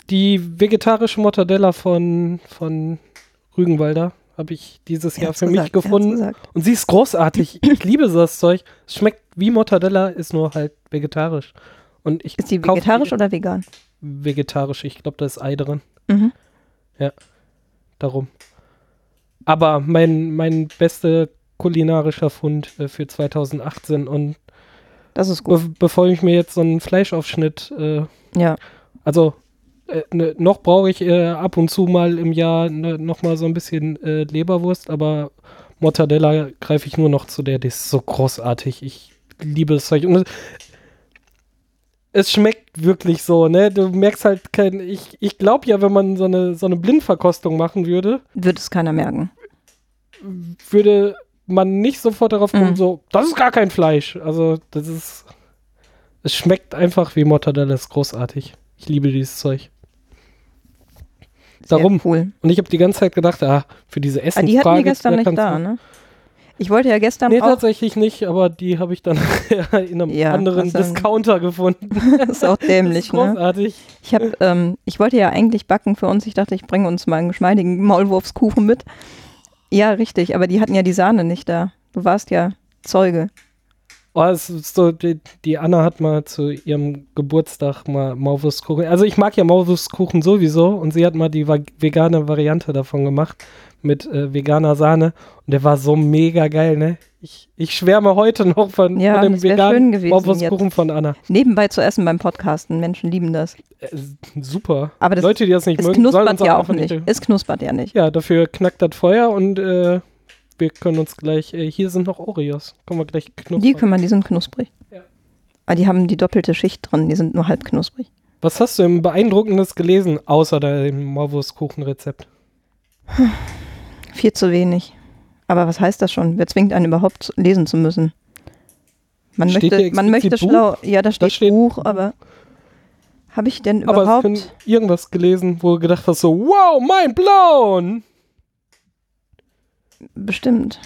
die vegetarische Mortadella von, von Rügenwalder habe ich dieses Jahr für gesagt, mich gefunden. Und sie ist großartig. Ich liebe das Zeug. Es schmeckt wie Mortadella, ist nur halt vegetarisch. Und ich Ist die kauf vegetarisch oder vegan? Vegetarisch. Ich glaube, da ist Ei drin. Mhm. Darum. Aber mein, mein bester kulinarischer Fund äh, für 2018 und Das ist gut. be bevor ich mir jetzt so einen Fleischaufschnitt, äh, Ja. also äh, ne, noch brauche ich äh, ab und zu mal im Jahr ne, noch mal so ein bisschen äh, Leberwurst, aber Mortadella greife ich nur noch zu der, die ist so großartig. Ich liebe das Zeug. Und es, es schmeckt wirklich so, ne? Du merkst halt kein, ich, ich glaube ja, wenn man so eine, so eine Blindverkostung machen würde, Wird es keiner merken. würde man nicht sofort darauf kommen, Mhm. so, das ist gar kein Fleisch. Also, das ist, es schmeckt einfach wie Mortadella, ist großartig. Ich liebe dieses Zeug. Sehr Darum. cool. Und ich habe die ganze Zeit gedacht, ah, für diese Ah, Essensfrage. die hatten wir gestern nicht da, ne? Ich wollte ja gestern Nee, auch, tatsächlich nicht, aber die habe ich dann in einem Ja, anderen Discounter gefunden. das ist auch Das ist dämlich, ne? großartig. Ich habe, ähm, ich wollte ja eigentlich backen für uns. Ich dachte, ich bringe uns mal einen geschmeidigen Maulwurfskuchen mit. Ja, richtig, aber die hatten ja die Sahne nicht da. Du warst ja Zeuge. Oh, es ist so, die, die Anna hat mal zu ihrem Geburtstag mal Maulwurstkuchen. Also ich mag ja Maulwurstkuchen sowieso und sie hat mal die vegane Variante davon gemacht mit äh, veganer Sahne und der war so mega geil, ne? Ich, ich schwärme heute noch von, Ja, von dem veganen Maulwurstkuchen von Anna. Nebenbei zu essen beim Podcasten. Menschen lieben das. Äh, super. Aber das- Leute, die das nicht Es mögen, knuspert ja auch nicht. Es knuspert ja nicht. Ja, dafür knackt das Feuer und äh, wir können uns gleich, äh, hier sind noch Oreos. Können wir gleich knuspern. Die kümmern, die sind knusprig. Ja. Aber die haben die doppelte Schicht drin. Die sind nur halb knusprig. Was hast du im Beeindruckendes gelesen, außer deinem Morwurstkuchenrezept? Viel zu wenig. Aber was heißt das schon? Wer zwingt einen überhaupt lesen zu müssen? Man Steht möchte, man möchte schlau. Ja, da steht, steht Buch, aber habe ich denn Aber überhaupt. du irgendwas gelesen, wo du gedacht hast, so, wow, mind blown! Bestimmt.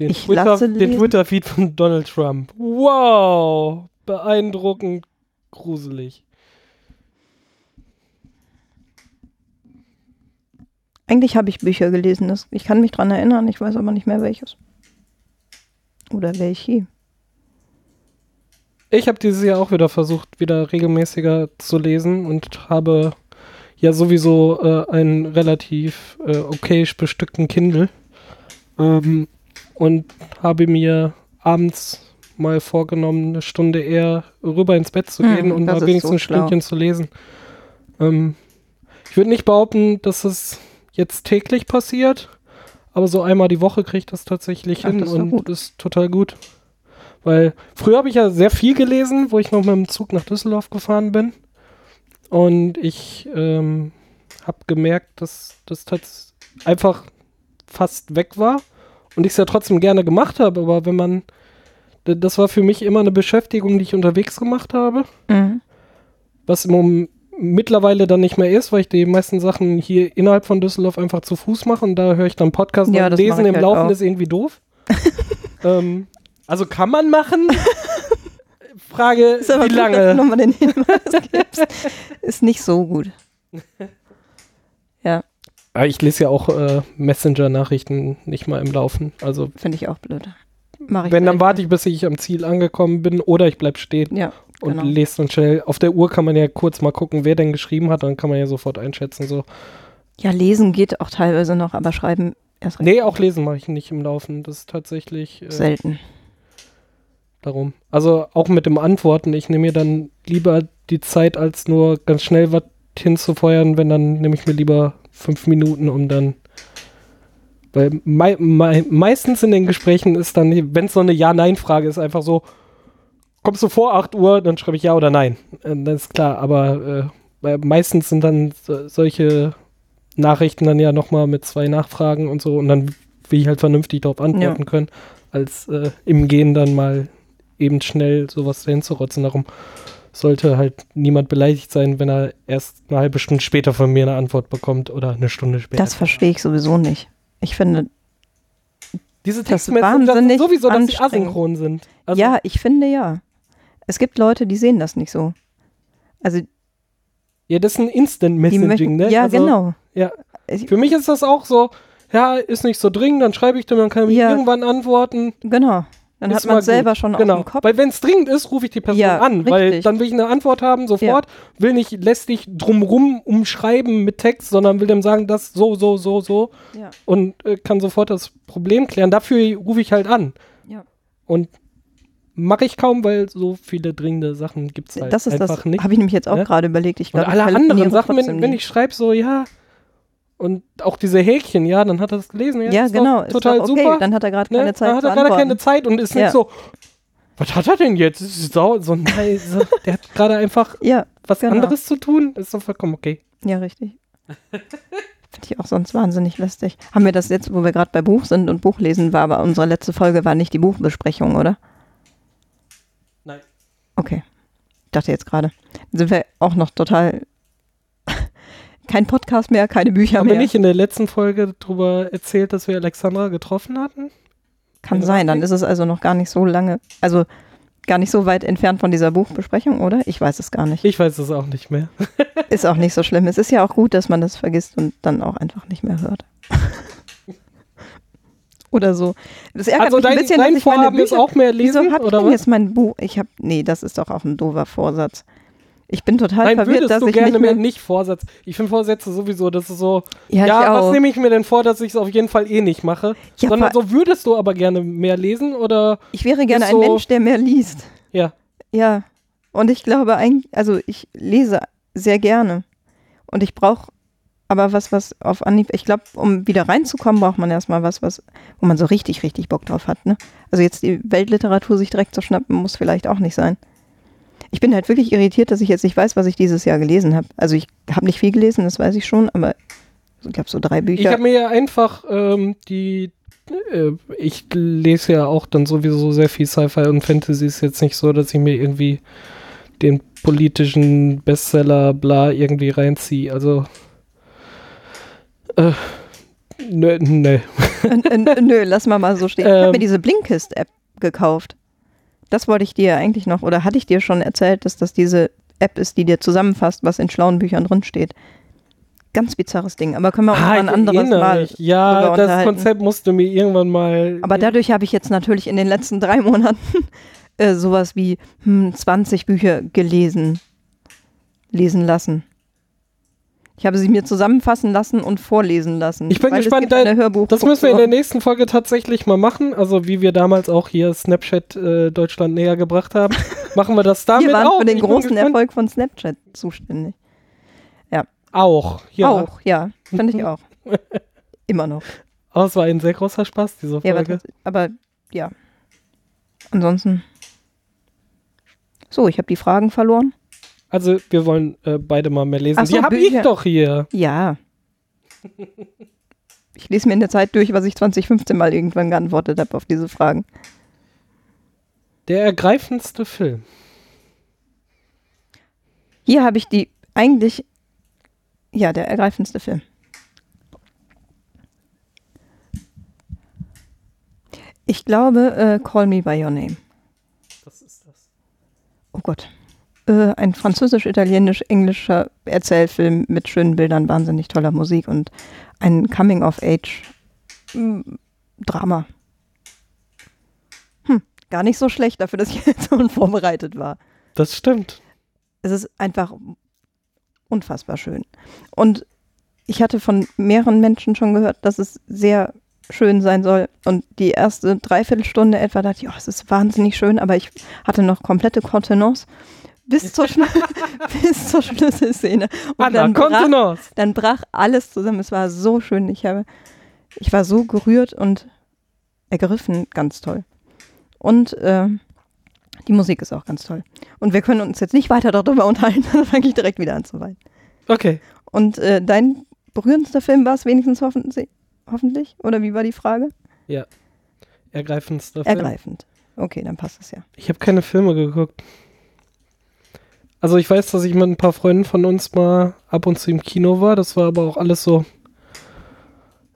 Den Ich Twitter- den. Twitter-Feed von Donald Trump. Wow! Beeindruckend gruselig. Eigentlich habe ich Bücher gelesen. Das, ich kann mich dran erinnern, ich weiß aber nicht mehr welches. Oder welche. Ich habe dieses Jahr auch wieder versucht, wieder regelmäßiger zu lesen und habe ja sowieso äh, einen relativ äh, okayisch bestückten Kindle ähm, und habe mir abends mal vorgenommen, eine Stunde eher rüber ins Bett zu Hm, gehen und das mal wenigstens so ein Stündchen zu lesen. Ähm, ich würde nicht behaupten, dass es jetzt täglich passiert, aber so einmal die Woche kriege ich das tatsächlich Ach, hin das und gut. ist total gut. Weil früher habe ich ja sehr viel gelesen, wo ich noch mit dem Zug nach Düsseldorf gefahren bin. Und ich ähm, habe gemerkt, dass das einfach fast weg war. Und ich es ja trotzdem gerne gemacht habe. Aber wenn man, das war für mich immer eine Beschäftigung, die ich unterwegs gemacht habe. Mhm. Was im Moment mittlerweile dann nicht mehr ist, weil ich die meisten Sachen hier innerhalb von Düsseldorf einfach zu Fuß mache und da höre ich dann Podcast Ja, und lesen im halt Laufen auch. ist irgendwie doof. ähm, also kann man machen. Frage, Ist aber wie gut, lange? nochmal den Hinweis gibst. Ist nicht so gut. Ja, Ah, Ich lese ja auch äh, Messenger-Nachrichten nicht mal im Laufen. Also finde ich auch blöd. Mach ich wenn, dann warte ich, bis ich am Ziel angekommen bin oder ich bleib stehen Ja, und genau. lese dann schnell. Auf der Uhr kann man ja kurz mal gucken, wer denn geschrieben hat, dann kann man ja sofort einschätzen. So. Ja, lesen geht auch teilweise noch, aber schreiben erst recht Nee, auch lesen mache ich nicht im Laufen. Das ist tatsächlich äh, selten. darum. Also auch mit dem Antworten. Ich nehme mir dann lieber die Zeit, als nur ganz schnell was hinzufeuern, wenn dann nehme ich mir lieber fünf Minuten, um dann. Weil mei mei meistens in den Gesprächen ist dann, wenn es so eine Ja-Nein-Frage ist, einfach so, kommst du vor 8 Uhr, dann schreibe ich Ja oder Nein. Äh, das ist klar, aber äh, meistens sind dann so, solche Nachrichten dann ja nochmal mit zwei Nachfragen und so und dann will ich halt vernünftig darauf antworten können, als äh, im Gehen dann mal eben schnell sowas dahin zu rotzen. Darum sollte halt niemand beleidigt sein, wenn er erst eine halbe Stunde später von mir eine Antwort bekommt oder eine Stunde später. Das verstehe ich sowieso nicht. Ich finde, Diese Textmessages sowieso, dass sie asynchron sind. Also, ja, ich finde ja. Es gibt Leute, die sehen das nicht so. Also, ja, das ist ein Instant Messaging, möchten, ne? ja, also, genau. Ja. Für mich ist das auch so, ja, ist nicht so dringend, dann schreibe ich dem, dann kann ich Ja. irgendwann antworten. Genau. Dann Ist hat man gut. selber schon auf Genau. dem Kopf. Weil wenn es dringend ist, rufe ich die Person Ja, an, weil richtig. dann will ich eine Antwort haben, sofort. Will nicht lästig drumrum umschreiben mit Text, sondern will dem sagen, das so, so, so, so Ja. und äh, kann sofort das Problem klären. Dafür rufe ich halt an. Ja. Und mache ich kaum, weil so viele dringende Sachen gibt es halt das ist einfach das, nicht. habe ich nämlich jetzt auch ne? gerade überlegt. Ich Und glaube, alle anderen Sachen, wenn, wenn ich schreibe, so, ja, und auch diese Häkchen, ja, dann hat er das gelesen. Ja, ja, genau, Total okay. super. Dann hat er gerade ne? keine Zeit dann hat er gerade keine. Zeit und ist Ja. nicht so, was hat er denn jetzt? Das ist sau, so, nein, so, der hat gerade einfach Ja, was Genau. anderes zu tun. Ist doch vollkommen okay. ja, richtig. Finde ich auch sonst wahnsinnig lästig. Haben wir das jetzt, wo wir gerade bei Buch sind und Buchlesen war, aber unsere letzte Folge war nicht die Buchbesprechung, oder? Okay. Ich dachte jetzt gerade. Dann Sind wir auch noch total. Kein Podcast mehr, keine Bücher Haben wir mehr. nicht in der letzten Folge darüber erzählt, dass wir Alexandra getroffen hatten? Kann Keine sein, dann ist es also noch gar nicht so lange, also gar nicht so weit entfernt von dieser Buchbesprechung, oder? Ich weiß es gar nicht. Ich weiß es auch nicht mehr. Ist auch nicht so schlimm. Es ist ja auch gut, dass man das vergisst und dann auch einfach nicht mehr hört. oder so. Das ärgert Also mich ein dein, bisschen, dass dein ich meine Vorhaben ist Bücher, auch mehr Wieso lesen, habe ich oder denn was? jetzt mein Buch? Ich habe, nee, das ist doch auch ein doofer Vorsatz. Ich bin total Nein, verwirrt, dass du ich gerne nicht mehr mehr. nicht Vorsatz. Ich finde Vorsätze sowieso, das ist so, Ja, ja, ich was nehme ich mir denn vor, dass ich es auf jeden Fall eh nicht mache? Ja, Sondern so würdest du aber gerne mehr lesen oder Ich wäre gerne ein so- Mensch, der mehr liest. ja. Ja. Und ich glaube eigentlich, also ich lese sehr gerne. Und ich brauche aber was, was auf Anhieb, ich glaube, um wieder reinzukommen, braucht man erstmal was, was, wo man so richtig, richtig Bock drauf hat. Ne? Also jetzt die Weltliteratur sich direkt zu schnappen, muss vielleicht auch nicht sein. Ich bin halt wirklich irritiert, dass ich jetzt nicht weiß, was ich dieses Jahr gelesen habe. Also ich habe nicht viel gelesen, das weiß ich schon, aber ich glaube so drei Ich Bücher. habe mir ja einfach ähm, die. Äh, ich lese ja auch dann sowieso sehr viel Sci-Fi und Fantasy. Ist jetzt nicht so, dass ich mir irgendwie den politischen Bestseller bla irgendwie reinziehe. Also. Äh, nö, nö. Nö, lass mal mal so stehen. Ich habe Ähm. mir diese Blinkist-App gekauft. Das wollte ich dir eigentlich noch, oder hatte ich dir schon erzählt, dass das diese App ist, die dir zusammenfasst, was in schlauen Büchern drin steht. Ganz bizarres Ding, aber können wir uns mal ein anderes Mal. Ja, das. Konzept musste mir irgendwann mal. Aber dadurch habe ich jetzt natürlich in den letzten drei Monaten äh, sowas wie hm, 20 Bücher gelesen, lesen lassen. Ich habe sie mir zusammenfassen lassen und vorlesen lassen. Ich bin gespannt, da- Hörbuch Das müssen wir in der nächsten Folge tatsächlich mal machen. Also wie wir damals auch hier Snapchat äh, Deutschland näher gebracht haben, machen wir das damit Wir waren auch. für den Ich großen. Erfolg von Snapchat zuständig. Auch, ja. Auch, ja. Finde ich auch. Immer noch. Aber es war ein sehr großer Spaß, diese Ja, aber, Folge. aber ja. Ansonsten. So, ich habe die Fragen verloren. Also wir wollen äh, beide mal mehr lesen. Ach so, die habe ich doch hier. Ja. Ich lese mir in der Zeit durch, was ich 2015 mal irgendwann geantwortet habe auf diese Fragen. Der ergreifendste Film. Hier habe ich die eigentlich, ja, der ergreifendste Film. Ich glaube, äh, Call Me By Your Name. Was ist das? Oh Gott. Äh, ein französisch-italienisch-englischer Erzählfilm mit schönen Bildern, wahnsinnig toller Musik und ein Coming-of-Age-Drama. Hm, gar nicht so schlecht dafür, dass ich jetzt so unvorbereitet war. Das stimmt. Es ist einfach unfassbar schön. Und ich hatte von mehreren Menschen schon gehört, dass es sehr schön sein soll. Und die erste Dreiviertelstunde etwa dachte ich, oh, es ist wahnsinnig schön, aber ich hatte noch komplette Kontenance bis zur, Schlu bis zur Schlüsselszene. Und Anna, dann brach, dann brach alles zusammen. Es war so schön. Ich, habe, ich war so gerührt und ergriffen. Ganz toll. Und äh, die Musik ist auch ganz toll. Und wir können uns jetzt nicht weiter darüber unterhalten, dann fange ich direkt wieder an zu weinen. Okay. Und äh, dein berührendster Film war es wenigstens hoffentlich, hoffentlich? Oder wie war die Frage? Ergreifendster Film. Ergreifend. Okay, dann passt es ja. Ich habe keine Filme geguckt. Also ich weiß, dass ich mit ein paar Freunden von uns mal ab und zu im Kino war. Das war aber auch alles so,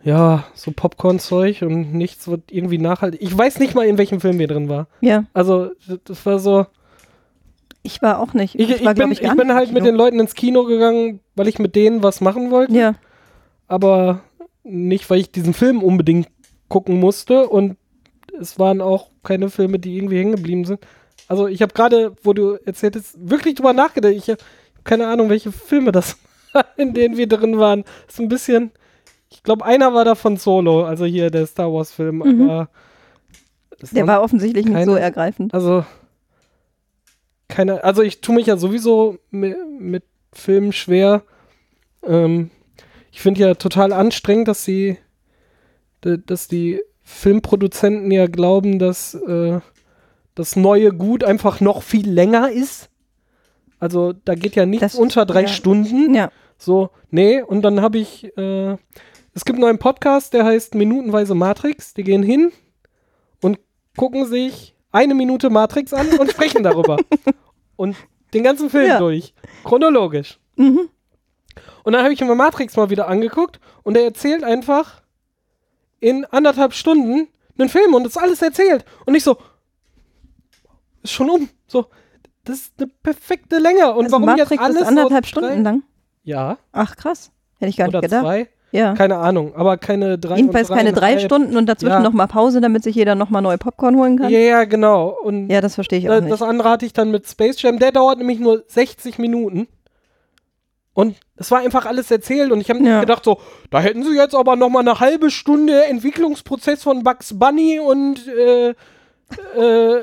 ja, so Popcorn-Zeug und nichts wird irgendwie nachhaltig. Ich weiß nicht mal, in welchem Film wir drin war. Ja, Also das- war so. ich war auch nicht. Ich, ich, war, glaub bin, ich, ich, bin halt mit den Leuten ins Kino gegangen, weil ich mit denen was machen wollte. Ja, aber nicht, weil ich diesen Film unbedingt gucken musste und es waren auch keine Filme, die irgendwie hängen geblieben sind. Also ich habe gerade, wo du erzähltest, wirklich drüber nachgedacht. Ich habe keine Ahnung, welche Filme das in denen wir drin waren. Ist ein bisschen, ich glaube, einer war davon Solo, also hier der Star Wars Film, Mhm. aber der war offensichtlich nicht keine- so ergreifend. also keine, also ich tue mich ja sowieso mit, mit Filmen schwer. Ähm, ich finde ja total anstrengend, dass sie, dass die Filmproduzenten ja glauben, dass äh, das neue Gut einfach noch viel länger ist. Also da geht ja nichts Das- unter drei ja. Stunden. Ja, So, nee, und dann habe ich, äh, es gibt einen neuen Podcast, der heißt Minutenweise Matrix. Die gehen hin und gucken sich eine Minute Matrix an und sprechen darüber. Und den ganzen Film Ja. durch. Chronologisch. mhm. Und dann habe ich mir Matrix mal wieder angeguckt und er erzählt einfach in anderthalb Stunden einen Film und das alles erzählt. Und ich so, ist schon um. So, das ist eine perfekte Länge. Und also warum Matrix jetzt alles ist anderthalb Stunden lang. Ja, Ach krass, hätte ich gar oder nicht gedacht. zwei. Ja. Keine Ahnung, aber keine drei. Jedenfalls keine drei. Stunden und dazwischen Ja. noch mal Pause, damit sich jeder noch mal neue Popcorn holen kann. Ja, ja, genau. Und Ja, das verstehe ich auch nicht. das andere hatte ich dann mit Space Jam. Der dauert nämlich nur 60 Minuten. Und es war einfach alles erzählt und ich habe Ja. gedacht so, da hätten sie jetzt aber noch mal eine halbe Stunde Entwicklungsprozess von Bugs Bunny und äh, äh,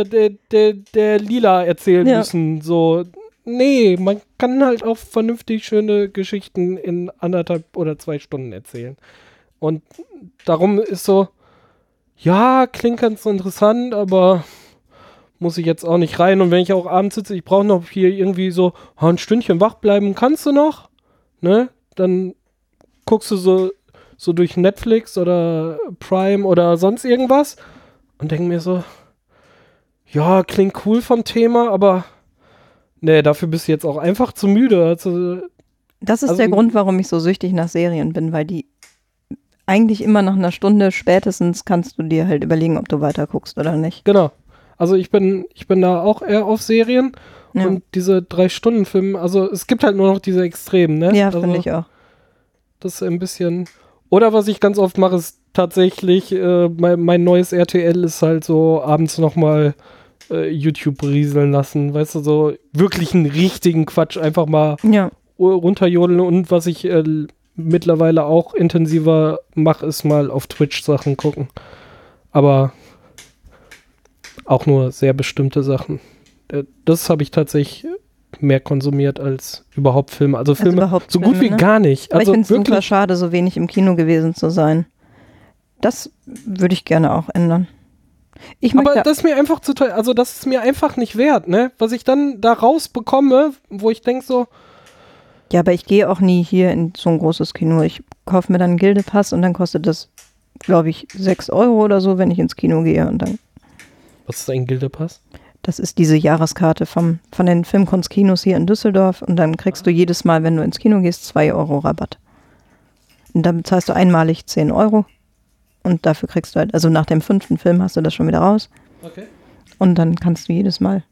äh, der, der, der Lila erzählen Ja. müssen. So, nee, man kann halt auch vernünftig schöne Geschichten in anderthalb oder zwei Stunden erzählen. Und darum ist so, ja, klingt ganz interessant, aber muss ich jetzt auch nicht rein. Und wenn ich auch abends sitze, ich brauche noch hier irgendwie so oh, ein Stündchen wach bleiben, kannst du noch? Ne? Dann guckst du so, so durch Netflix oder Prime oder sonst irgendwas und denk mir so, ja, klingt cool vom Thema, aber nee, dafür bist du jetzt auch einfach zu müde. Also, Das ist Also- der Grund, warum ich so süchtig nach Serien bin, weil die eigentlich immer nach einer Stunde spätestens kannst du dir halt überlegen, ob du weiter guckst oder nicht. genau. Also ich bin, ich bin da auch eher auf Serien Ja, und diese drei Stunden Filme, also es gibt halt nur noch diese Extremen, ne? ja also, finde ich auch. Das ist ein bisschen. Oder was ich ganz oft mache, ist tatsächlich, äh, mein, mein neues RTL ist halt so abends nochmal äh, YouTube rieseln lassen. Weißt du, so wirklich einen richtigen Quatsch einfach mal Ja, runterjodeln. Und was ich äh, mittlerweile auch intensiver mache, ist mal auf Twitch Sachen gucken. Aber auch nur sehr bestimmte Sachen. Äh, Das habe ich tatsächlich mehr konsumiert als überhaupt Filme. Also also Filme überhaupt so gut Filme, wie ne? gar nicht. Aber Also ich finde es super wirklich. schade, so wenig im Kino gewesen zu sein. Das würde ich gerne auch ändern. Ich Aber das ist mir einfach zu teuer. Also das ist mir einfach nicht wert, ne? Was ich dann da rausbekomme, wo ich denke so, ja, aber ich gehe auch nie hier in so ein großes Kino. Ich kaufe mir dann einen Gildepass und dann kostet das, glaube ich, 6 Euro oder so, wenn ich ins Kino gehe. Und dann, was ist ein Gildepass? das ist diese Jahreskarte vom, von den Filmkunstkinos hier in Düsseldorf. Und dann kriegst du jedes Mal, wenn du ins Kino gehst, 2 Euro Rabatt. Und dann bezahlst du einmalig 10 Euro. Und dafür kriegst du halt, also nach dem fünften Film hast du das schon wieder raus. Okay. Und dann kannst du jedes Mal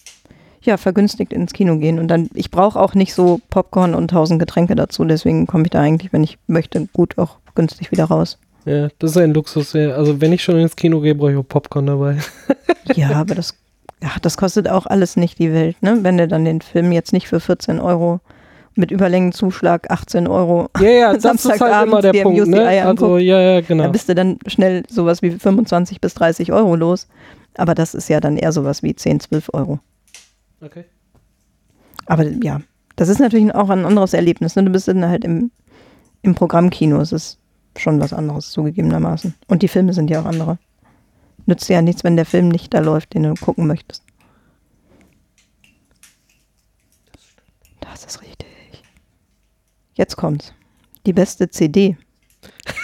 ja vergünstigt ins Kino gehen. Und dann, ich brauche auch nicht so Popcorn und tausend Getränke dazu. Deswegen komme ich da eigentlich, wenn ich möchte, gut auch günstig wieder raus. Ja, das ist ein Luxus. Ja. Also wenn ich schon ins Kino gehe, brauche ich auch Popcorn dabei. Ja, aber das, ach, das kostet auch alles nicht die Welt, ne? Wenn du dann den Film jetzt nicht für 14 Euro mit Überlängenzuschlag 18 Euro, Ja, ja, das ist halt immer der Punkt, ne? UCI Also anguckt. ja, ja, da genau. bist du dann schnell sowas wie 25 bis 30 Euro los. Aber das ist ja dann eher sowas wie 10, 12 Euro. Okay. Aber ja, das ist natürlich auch ein anderes Erlebnis. Ne? Du bist dann halt im, im Programmkino. Es ist schon was anderes zugegebenermaßen. Und die Filme sind ja auch andere. Nützt ja nichts, wenn der Film nicht da läuft, den du gucken möchtest. Das ist richtig. Jetzt kommt's. Die beste CD.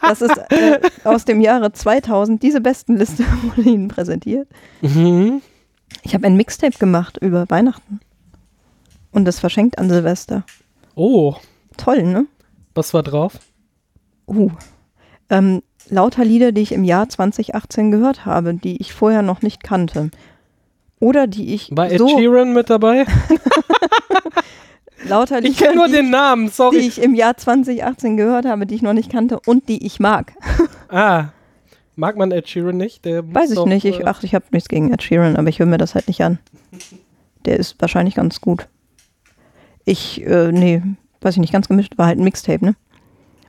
Das ist äh, aus dem Jahre 2000. Diese besten Liste wurde Ihnen präsentiert. Mhm. Ich habe ein Mixtape gemacht über Weihnachten. Und das verschenkt an Silvester. Oh, Toll, ne? was war drauf? Uh. Ähm, lauter Lieder, die ich im Jahr 2018 gehört habe, die ich vorher noch nicht kannte. Oder die ich War Ed so Sheeran mit dabei? lauter Ich Lieder, kenne nur die, den Namen, die sorry. ich im Jahr 2018 gehört habe, die ich noch nicht kannte und die ich mag. Ah, mag man Ed Sheeran nicht? Der Weiß ich doch, nicht. Ich, äh, ach, ich habe nichts gegen Ed Sheeran, aber ich höre mir das halt nicht an. Der ist wahrscheinlich ganz gut. Ich, äh, nee, weiß ich nicht, ganz gemischt, war halt ein Mixtape, ne?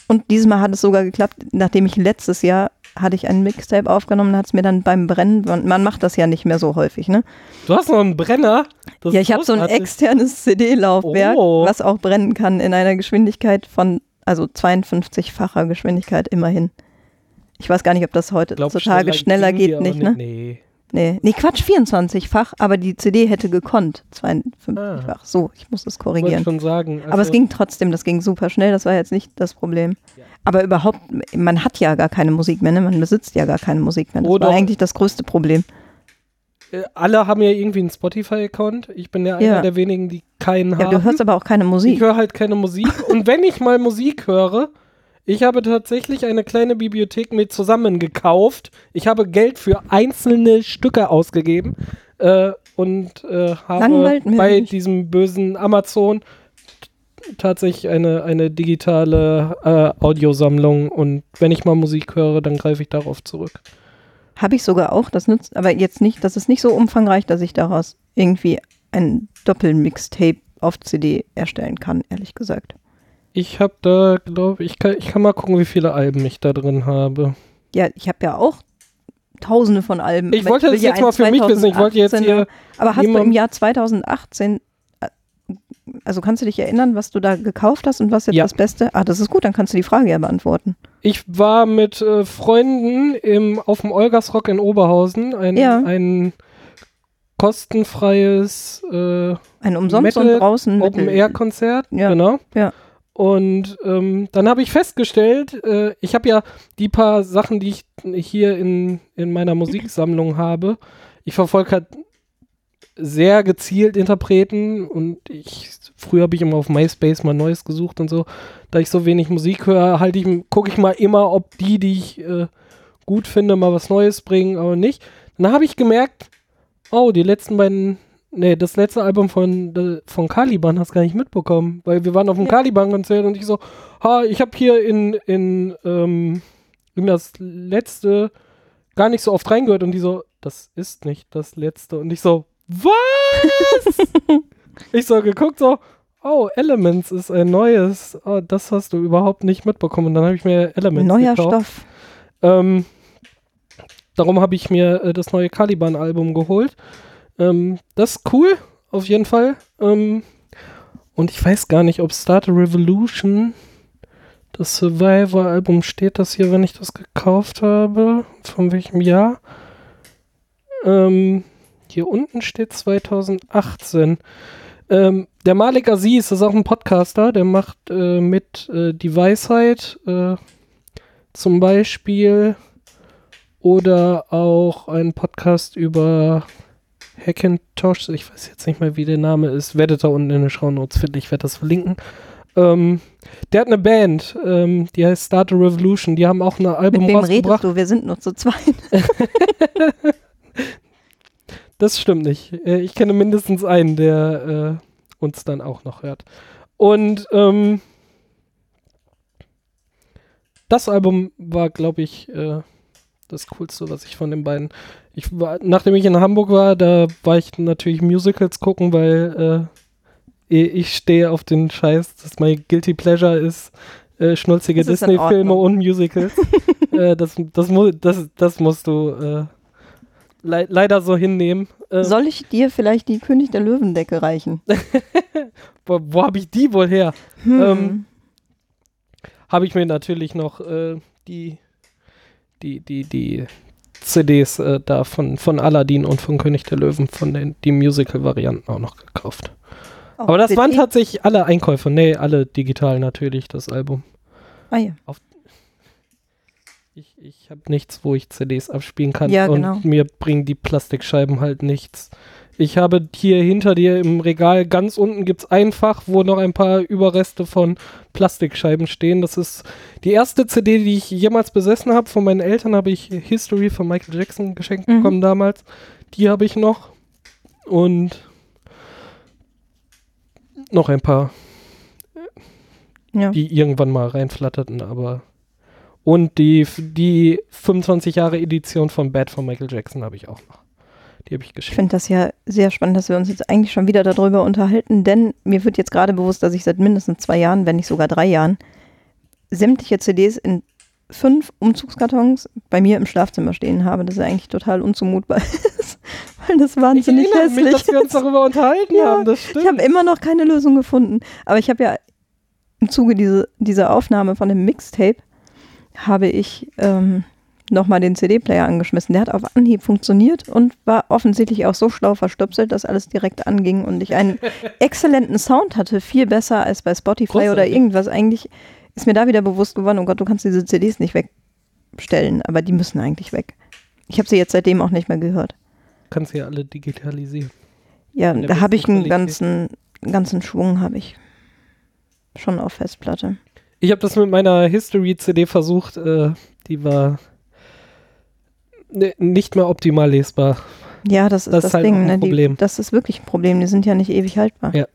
Und dieses Mal hat es sogar geklappt, nachdem ich letztes Jahr hatte ich ein Mixtape aufgenommen, hat es mir dann beim Brennen, man, man macht das ja nicht mehr so häufig, ne? Du hast noch einen Brenner? Das ja, ich habe so ein externes CD-Laufwerk, Oh. was auch brennen kann in einer Geschwindigkeit von, also 52-facher Geschwindigkeit immerhin. Ich weiß gar nicht, ob das Glaub, heutzutage schneller, die geht, nicht, ne? Nee. Nee, nee, Quatsch, 24-fach, aber die CD hätte gekonnt. 52-fach. Ah. So, ich muss das korrigieren. ich schon sagen. aber es Also, ging trotzdem, das ging super schnell, das war jetzt nicht das Problem. Aber überhaupt, man hat ja gar keine Musik mehr, ne? man besitzt ja gar keine Musik mehr. Das Oder- war eigentlich das größte Problem. äh, Alle haben ja irgendwie einen Spotify-Account. Ich bin ja einer Ja. der wenigen, die keinen Ja, haben. du hörst aber auch keine ich Musik. höre halt keine Musik. Und wenn ich mal Musik höre, ich habe tatsächlich eine kleine Bibliothek mit zusammen gekauft. Ich habe Geld für einzelne Stücke ausgegeben äh, und äh, habe bei nicht. diesem bösen Amazon tatsächlich eine, eine digitale äh, Audiosammlung und wenn ich mal Musik höre, dann greife ich darauf zurück. Habe ich sogar auch, das nützt, aber jetzt nicht, das ist nicht so umfangreich, dass ich daraus irgendwie ein Doppelmixtape auf CD erstellen kann, ehrlich gesagt. Ich habe da, glaube ich, kann, ich kann mal gucken, wie viele Alben ich da drin habe. Ja, ich habe ja auch tausende von Alben. Ich wollte das jetzt mal für mich wissen. Ich wollte jetzt 2018er hier Aber hast du im Jahr 2018, äh, also kannst du dich erinnern, was du da gekauft hast und was jetzt Ja. das Beste? Ah, das ist gut, dann kannst du die Frage ja beantworten. Ich war mit äh, Freunden im, auf dem Olgasrock in Oberhausen, ein, Ja. ein kostenfreies äh, Ein umsonst Metal- und draußen Open Air Konzert, Ja. genau. Ja. Und ähm, dann habe ich festgestellt, äh, ich habe ja die paar Sachen, die ich hier in, in meiner Musiksammlung habe, ich verfolge halt sehr gezielt Interpreten und ich früher habe ich immer auf MySpace mal Neues gesucht und so. Da ich so wenig Musik höre, halte ich gucke ich mal immer, ob die, die ich äh, gut finde, mal was Neues bringen, aber nicht. Dann habe ich gemerkt, oh, die letzten beiden Nee, das letzte Album von, von Caliban hast du gar nicht mitbekommen, weil wir waren auf dem Nee. Caliban-Konzert und ich so, ha, ich habe hier in, in, ähm, in das letzte gar nicht so oft reingehört und die so, das ist nicht das letzte und ich so, was? ich so geguckt so, oh, Elements ist ein neues, oh, das hast du überhaupt nicht mitbekommen und dann habe ich mir Elements Neuer gekauft. Stoff. Ähm, darum habe ich mir äh, das neue Caliban-Album geholt. Ähm, das ist cool, auf jeden Fall. Ähm, und ich weiß gar nicht, ob Start a Revolution, das Survivor-Album, steht das hier, wenn ich das gekauft habe? Von welchem Jahr? Ähm, hier unten steht 2018. Ähm, der Malik Aziz ist auch ein Podcaster, der macht äh, mit äh, Die Weisheit äh, zum Beispiel oder auch einen Podcast über Hackintosh, ich weiß jetzt nicht mehr, wie der Name ist, werdet da unten in den Shownotes finden, ich werde das verlinken. Ähm, der hat eine Band, ähm, die heißt Start a Revolution, die haben auch ein Album Mit wem rausgebracht. redest du? Wir sind nur zu zweit. Das stimmt nicht. Äh, Ich kenne mindestens einen, der äh, uns dann auch noch hört. Und ähm, das Album war, glaube ich, äh, das Coolste, was ich von den beiden. Ich war, nachdem ich in Hamburg war, da war ich natürlich Musicals gucken, weil äh, eh- ich stehe auf den Scheiß, dass mein Guilty Pleasure ist, äh, schnulzige Disney-Filme und Musicals. äh, das, das, mu das, das musst du äh, lei leider so hinnehmen. Äh, Soll ich dir vielleicht die König der Löwendecke reichen? wo wo habe ich die wohl her? Hm. Ähm, Habe ich mir natürlich noch äh, die, die, die, die CDs äh, da von, von Aladdin und von König der Löwen, von den die Musical-Varianten auch noch gekauft. Oh, Aber das waren tatsächlich alle Einkäufe. Nee, alle digital natürlich, das Album. Ah, ja. Ich, ich habe nichts, wo ich CDs abspielen kann. Ja, und genau. mir bringen die Plastikscheiben halt nichts. Ich habe hier hinter dir im Regal ganz unten gibt es ein Fach, wo noch ein paar Überreste von Plastikscheiben stehen. Das ist die erste CD, die ich jemals besessen habe. Von meinen Eltern habe ich History von Michael Jackson geschenkt Mhm. bekommen damals. Die habe ich noch. Und noch ein paar ja. die irgendwann mal reinflatterten, aber und die, die 25 Jahre Edition von Bad von Michael Jackson habe ich auch noch. Die habe ich Ich geschenkt. finde das ja sehr spannend, dass wir uns jetzt eigentlich schon wieder darüber unterhalten, denn mir wird jetzt gerade bewusst, dass ich seit mindestens zwei Jahren, wenn nicht sogar drei Jahren, sämtliche CDs in fünf Umzugskartons bei mir im Schlafzimmer stehen habe. Das ist eigentlich total unzumutbar ist, weil das Ich wahnsinnig mich, hässlich dass wir uns darüber unterhalten Ja, haben. Das Ich stimmt. habe immer noch keine Lösung gefunden. Aber ich habe ja im Zuge diese, dieser Aufnahme von dem Mixtape habe ich ähm, nochmal den CD-Player angeschmissen. Der hat auf Anhieb funktioniert und war offensichtlich auch so schlau verstöpselt, dass alles direkt anging und ich einen exzellenten Sound hatte, viel besser als bei Spotify oder Großartig. irgendwas. Eigentlich ist mir da wieder bewusst geworden, oh Gott, du kannst diese CDs nicht wegstellen, aber die müssen eigentlich weg. Ich habe sie jetzt seitdem auch nicht mehr gehört. Kannst ja alle digitalisieren. Ja, da habe ich einen ganzen, ganzen Schwung, habe ich schon auf Festplatte. Ich habe das mit meiner History-CD versucht. Äh, die war nicht mehr optimal lesbar. Ja, das ist Das das, ist halt Ding. ein Ne? Die, Problem. das ist wirklich ein Problem. Die sind ja nicht ewig haltbar. Ja.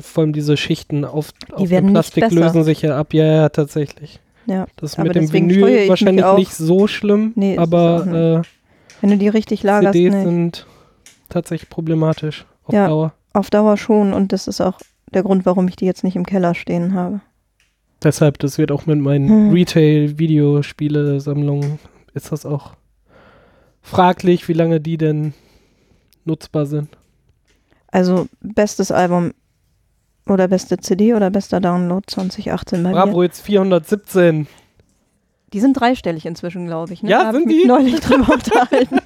Vor allem diese Schichten auf, auf werden dem Plastik lösen sich ja ab. Ja, ja, tatsächlich. Ja. Das mit dem Vinyl wahrscheinlich nicht so schlimm, Nee, aber Wenn du die richtig äh, lagerst, CDs ne, sind tatsächlich problematisch auf Ja. Dauer. auf Dauer schon. Und das ist auch der Grund, warum ich die jetzt nicht im Keller stehen habe. Deshalb, das wird auch mit meinen Hm. Retail-Videospiele-Sammlungen, ist das auch fraglich, wie lange die denn nutzbar sind. Also bestes Album oder beste CD oder bester Download 2018 bei mir. Bravo, jetzt 417. Die sind dreistellig inzwischen, glaube ich. Ne? Ja, da sind ich mich die? neulich drüber unterhalten.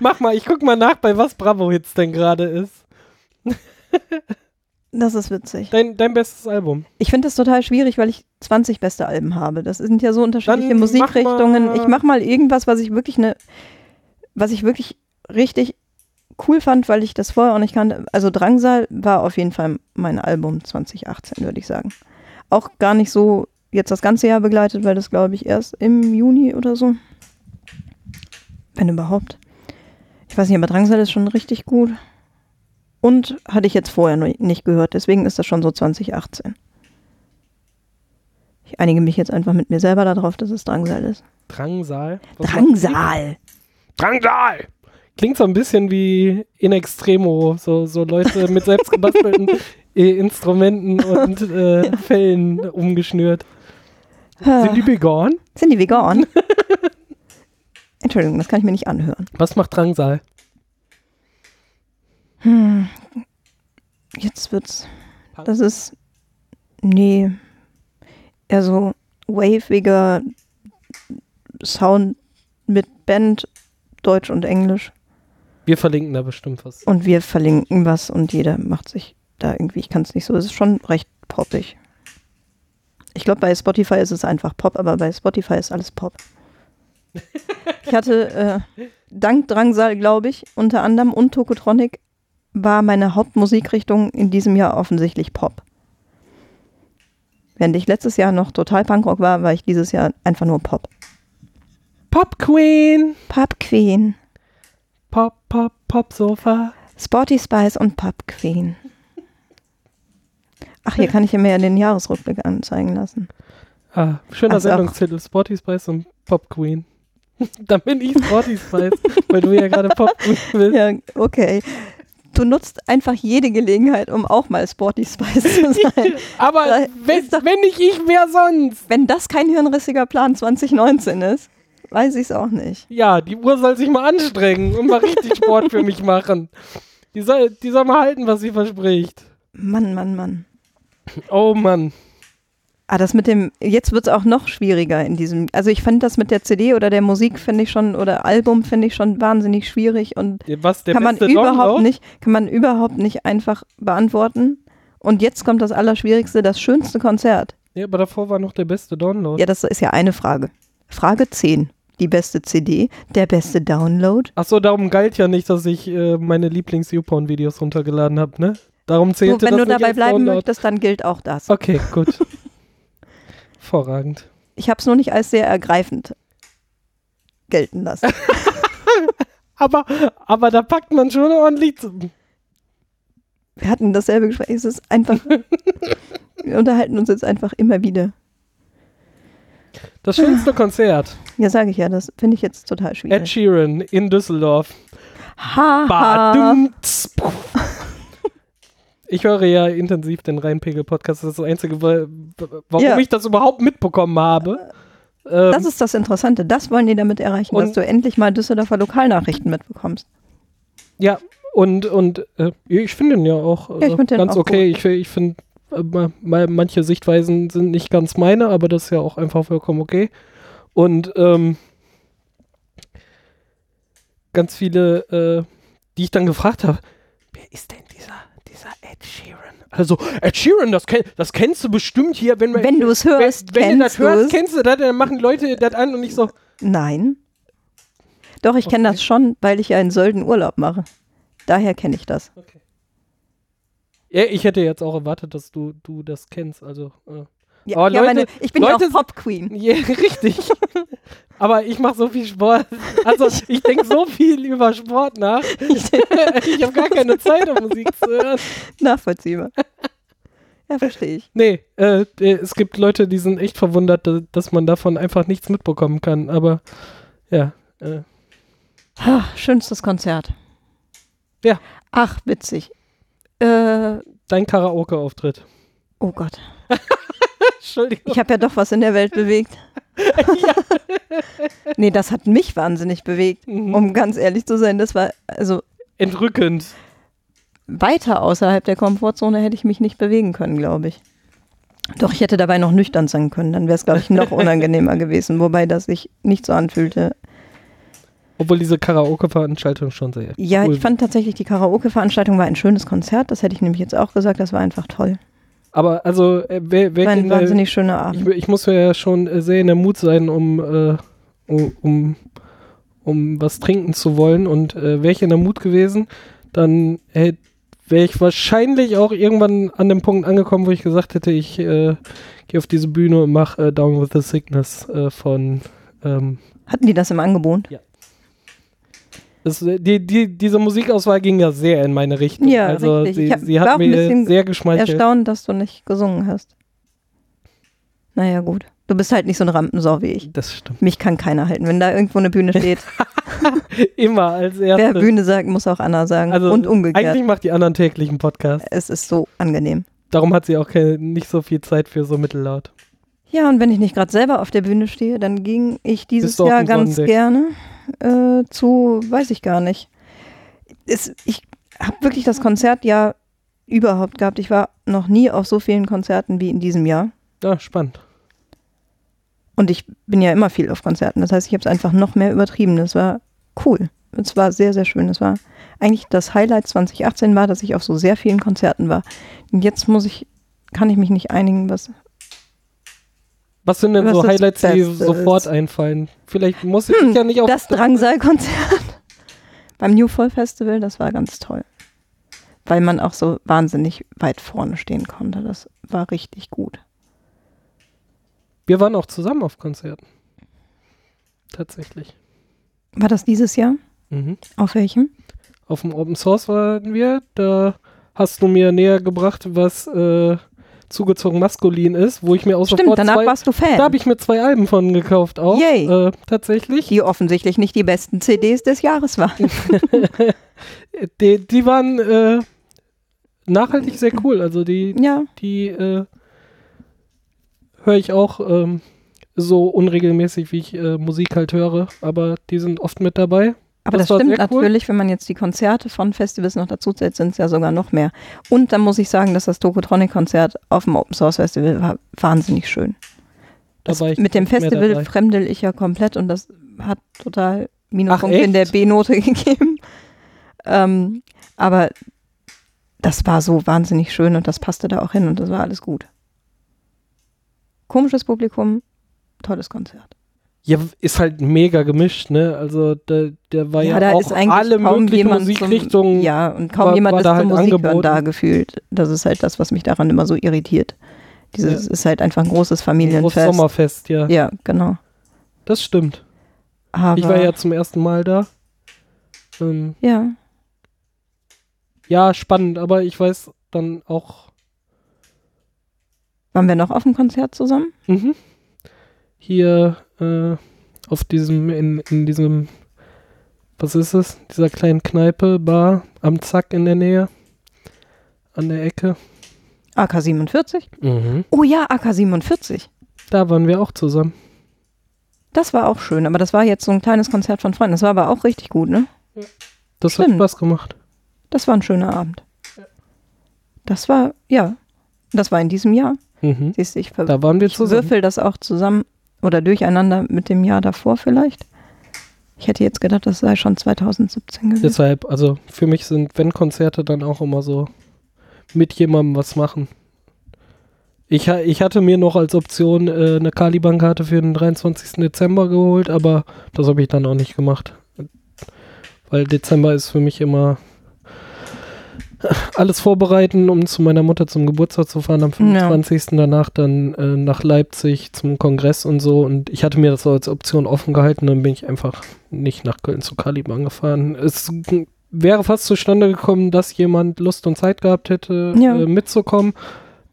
Mach mal, ich guck mal nach, bei was Bravo Hits denn gerade ist. Das ist witzig. Dein, dein bestes Album. Ich finde das total schwierig, weil ich 20 beste Alben habe. Das sind ja so unterschiedliche Dann mach Musikrichtungen. mal- ich mach mal irgendwas, was ich wirklich eine, was ich wirklich richtig cool fand, weil ich das vorher auch nicht kannte. Also Drangsal war auf jeden Fall mein Album 2018, würde ich sagen. Auch gar nicht so jetzt das ganze Jahr begleitet, weil das glaube ich erst im Juni oder so. Wenn überhaupt. Ich weiß nicht, aber Drangsal ist schon richtig gut. Und hatte ich jetzt vorher noch nicht gehört, deswegen ist das schon so 2018. Ich einige mich jetzt einfach mit mir selber darauf, dass es Drangsal ist. Drangsal. Was Drangsal! Drangsal! Klingt so ein bisschen wie in extremo, so, so Leute mit selbstgebastelten Instrumenten und äh, Fellen umgeschnürt. Sind die vegan? Sind die vegan? Entschuldigung, das kann ich mir nicht anhören. Was macht Drangsal? Hm. Jetzt wird's. Punk? Das ist. Nee. Eher so waviger Sound mit Band, Deutsch und Englisch. Wir verlinken da bestimmt was. Und wir verlinken was und jeder macht sich da irgendwie. Ich kann es nicht so. Es ist schon recht poppig. Ich glaube, bei Spotify ist es einfach Pop, aber bei Spotify ist alles Pop. Ich hatte äh, dank Drangsal, glaube ich, unter anderem und Tokotronic war meine Hauptmusikrichtung in diesem Jahr offensichtlich Pop. Während ich letztes Jahr noch total Punkrock war, war ich dieses Jahr einfach nur Pop. Pop Queen! Pop Queen, Pop, Pop, Pop Sofa. Sporty Spice und Pop Queen. Ach, hier kann ich mir ja den Jahresrückblick anzeigen lassen. Ah, schöner Also Sendungstitel: Sporty Spice und Pop Queen. Dann bin ich Sporty Spice, weil du ja gerade Pop Queen bist. Ja, okay. Du nutzt einfach jede Gelegenheit, um auch mal Sporty Spice zu sein. Aber Da wenn, doch- wenn nicht ich, wer sonst? Wenn das kein hirnrissiger Plan 2019 ist, weiß ich es auch nicht. Ja, die Uhr soll sich mal anstrengen und mal richtig Sport für mich machen. Die soll, die soll mal halten, was sie verspricht. Mann, Mann, Mann. Oh Mann. Ah, das mit dem, jetzt wird es auch noch schwieriger in diesem, also ich fand das mit der CD oder der Musik finde ich schon, oder Album finde ich schon wahnsinnig schwierig und Was, der kann man überhaupt Download? nicht, kann man überhaupt nicht einfach beantworten. Und jetzt kommt das Allerschwierigste, das schönste Konzert. Ja, aber davor war noch der beste Download. Ja, das ist ja eine Frage. Frage 10. Die beste CD, der beste Download. Achso, darum galt ja nicht, dass ich äh, meine Lieblings-YouPorn-Videos runtergeladen habe, ne? Darum zählte wenn das du dabei bleiben Download. möchtest, dann gilt auch das. Okay, gut. Hervorragend. Ich habe es nur nicht als sehr ergreifend gelten lassen. Aber, aber da packt man schon ordentlich zu. Wir hatten dasselbe Gespräch. Es ist einfach. wir unterhalten uns jetzt einfach immer wieder. Das schönste Konzert. Ja, sage ich ja, das finde ich jetzt total Ed schwierig. Sheeran in Düsseldorf. Ha, ha. Ich höre ja intensiv den Rheinpegel-Podcast. Das ist das Einzige, wa- warum Ja. ich das überhaupt mitbekommen habe. Ähm, Das ist das Interessante. Das wollen die damit erreichen, dass du endlich mal Düsseldorfer Lokalnachrichten mitbekommst. ja, und, und äh, ich finde ihn ja auch äh, Ja, den ganz auch okay. Ich, ich finde, äh, ma- ma- manche Sichtweisen sind nicht ganz meine, aber das ist ja auch einfach vollkommen okay. Und ähm, ganz viele, äh, die ich dann gefragt habe, wer ist denn dieser, dieser Ed Sheeran? Also, Ed Sheeran, das, kenn, das kennst du bestimmt hier, wenn man. Wenn du es wenn, hörst, wenn du das kennst hörst, kennst du das, dann machen Leute das an und ich so, Nein. Doch, ich kenne Okay. das schon, weil ich ja in Sölden Urlaub mache. Daher kenne ich das. okay. Ja, ich hätte jetzt auch erwartet, dass du, du das kennst. Also, äh. Ja, ja, Leute- meine, ich bin Leute- ja auch Pop Queen. Ja, richtig. Aber ich mache so viel Sport. Also ich denke so viel über Sport nach. Ich habe gar keine Zeit, um Musik zu hören. Nachvollziehbar. Ja, verstehe ich. Nee, äh, äh, es gibt Leute, die sind echt verwundert, da- dass man davon einfach nichts mitbekommen kann. Aber ja, äh, Ah, schönstes Konzert. Ja. Ach, witzig. Äh, dein Karaoke-Auftritt. oh Gott. Entschuldigung. Ich habe ja doch was in der Welt bewegt. Nee, das hat mich wahnsinnig bewegt, Mhm. um ganz ehrlich zu sein. Das war, also Entrückend. weiter außerhalb der Komfortzone hätte ich mich nicht bewegen können, glaube ich. Doch, ich hätte dabei noch nüchtern sein können, dann wäre es, glaube ich, noch unangenehmer gewesen, wobei das sich nicht so anfühlte. Obwohl diese Karaoke-Veranstaltung schon sehr. Ja, cool ich fand tatsächlich, die Karaoke-Veranstaltung war ein schönes Konzert. Das hätte ich nämlich jetzt auch gesagt. Das war einfach toll. Aber also, äh, wer, wer ein wahnsinnig schöner ich, Abend. ich muss ja schon äh, sehr in der Mut sein, um, äh, um, um, um was trinken zu wollen. Und äh, wäre ich in der Mut gewesen, dann äh, wäre ich wahrscheinlich auch irgendwann an dem Punkt angekommen, wo ich gesagt hätte, ich äh, gehe auf diese Bühne und mache äh, Down with the Sickness äh, von ähm, Hatten die das im Angebot? Das, äh, die, die, diese Musikauswahl ging ja sehr in meine Richtung. Ja, also richtig. sie, Ich hab- sie hat ein mir sehr geschmeichelt. Erstaunt, dass du nicht gesungen hast. Naja, gut. Du bist halt nicht so eine Rampensau wie ich. Das stimmt. Mich kann keiner halten. Wenn da irgendwo eine Bühne steht, Immer als wer erstes. Bühne sagt, muss auch Anna sagen. Also Und umgekehrt. Eigentlich macht die anderen täglichen Podcast. Es ist so angenehm. Darum hat sie auch keine, nicht so viel Zeit für so mittellaut. Ja, und wenn ich nicht gerade selber auf der Bühne stehe, dann ging ich dieses Jahr ganz Sonnendeck? gerne äh, zu, weiß ich gar nicht. Es, ich habe wirklich das Konzert ja überhaupt gehabt. Ich war noch nie auf so vielen Konzerten wie in diesem Jahr. Ja, spannend. Und ich bin ja immer viel auf Konzerten. Das heißt, ich habe es einfach noch mehr übertrieben. Das war cool. Es war sehr, sehr schön. Es war eigentlich das Highlight 2018 war, dass ich auf so sehr vielen Konzerten war. Und jetzt muss ich, kann ich mich nicht einigen, was. Was sind denn Was so Highlights, die sofort ist? einfallen? Vielleicht muss ich Hm, ja nicht auf Das Drangsal-Konzert beim New Fall Festival, das war ganz toll. Weil man auch so wahnsinnig weit vorne stehen konnte. Das war richtig gut. Wir waren auch zusammen auf Konzerten. Tatsächlich. War das dieses Jahr? Mhm. Auf welchem? Auf dem Open Source waren wir. Da hast du mir näher gebracht, was äh, zugezogen maskulin ist, wo ich mir auch Stimmt, sofort danach zwei, warst du Fan. Da habe ich mir zwei Alben von gekauft auch. Yay. Äh, tatsächlich. die offensichtlich nicht die besten CDs des Jahres waren. Die, die waren äh, nachhaltig sehr cool. Also die, ja, die äh, höre ich auch ähm, so unregelmäßig, wie ich äh, Musik halt höre. Aber die sind oft mit dabei. Aber Das das, stimmt sehr cool. natürlich, wenn man jetzt die Konzerte von Festivals noch dazu zählt, sind es ja sogar noch mehr. Und dann muss ich sagen, dass das Tokotronic-Konzert auf dem Open Source Festival war wahnsinnig schön. Da Das, mit dem Festival fremdel ich ja komplett und das hat total Minuspunkte in der? B-Note gegeben. Ähm, aber das war so wahnsinnig schön und das passte da auch hin und das war alles gut. Komisches Publikum, tolles Konzert. Ja, ist halt mega gemischt, ne? Also der, der war ja, da auch ist eigentlich alle möglichen Musikrichtungen. Zum, ja, und kaum war- jemand war ist da zum halt Musik da gefühlt. Das ist halt das, was mich daran immer so irritiert. Dieses ist halt einfach ein großes Großes Familienfest. Sommerfest, ja. Ja, genau. Das stimmt. Aber, Ich war ja zum ersten Mal da. Ähm, ja, ja, spannend, aber ich weiß dann auch. waren wir noch auf dem Konzert zusammen? Mhm. Hier äh, auf diesem, in, in diesem, was ist es? Dieser kleinen Kneipe, Bar am Zack in der Nähe. An der Ecke. AK 47? Mhm. Oh ja, AK 47. Da waren wir auch zusammen. Das war auch schön, aber das war jetzt so ein kleines Konzert von Freunden. Das war aber auch richtig gut, ne? Das hat Stimmt. Spaß gemacht. Das war ein schöner Abend. Das war, ja, das war in diesem Jahr. Mhm. Siehst du, ich, Da waren wir zusammen. würfel das auch zusammen oder durcheinander mit dem Jahr davor vielleicht. Ich hätte jetzt gedacht, das sei schon 2017 gewesen. Deshalb, also für mich sind, wenn Konzerte, dann auch immer so mit jemandem was machen. Ich, ich hatte mir noch als Option äh, eine Caliban-Karte für den 23. Dezember geholt, aber das habe ich dann auch nicht gemacht. Weil Dezember ist für mich immer alles vorbereiten, um zu meiner Mutter zum Geburtstag zu fahren am 25. Danach dann äh, nach Leipzig zum Kongress und so. Und ich hatte mir das so als Option offen gehalten, dann bin ich einfach nicht nach Köln zu Caliban gefahren. Es wäre fast zustande gekommen, dass jemand Lust und Zeit gehabt hätte, Ja. äh, mitzukommen.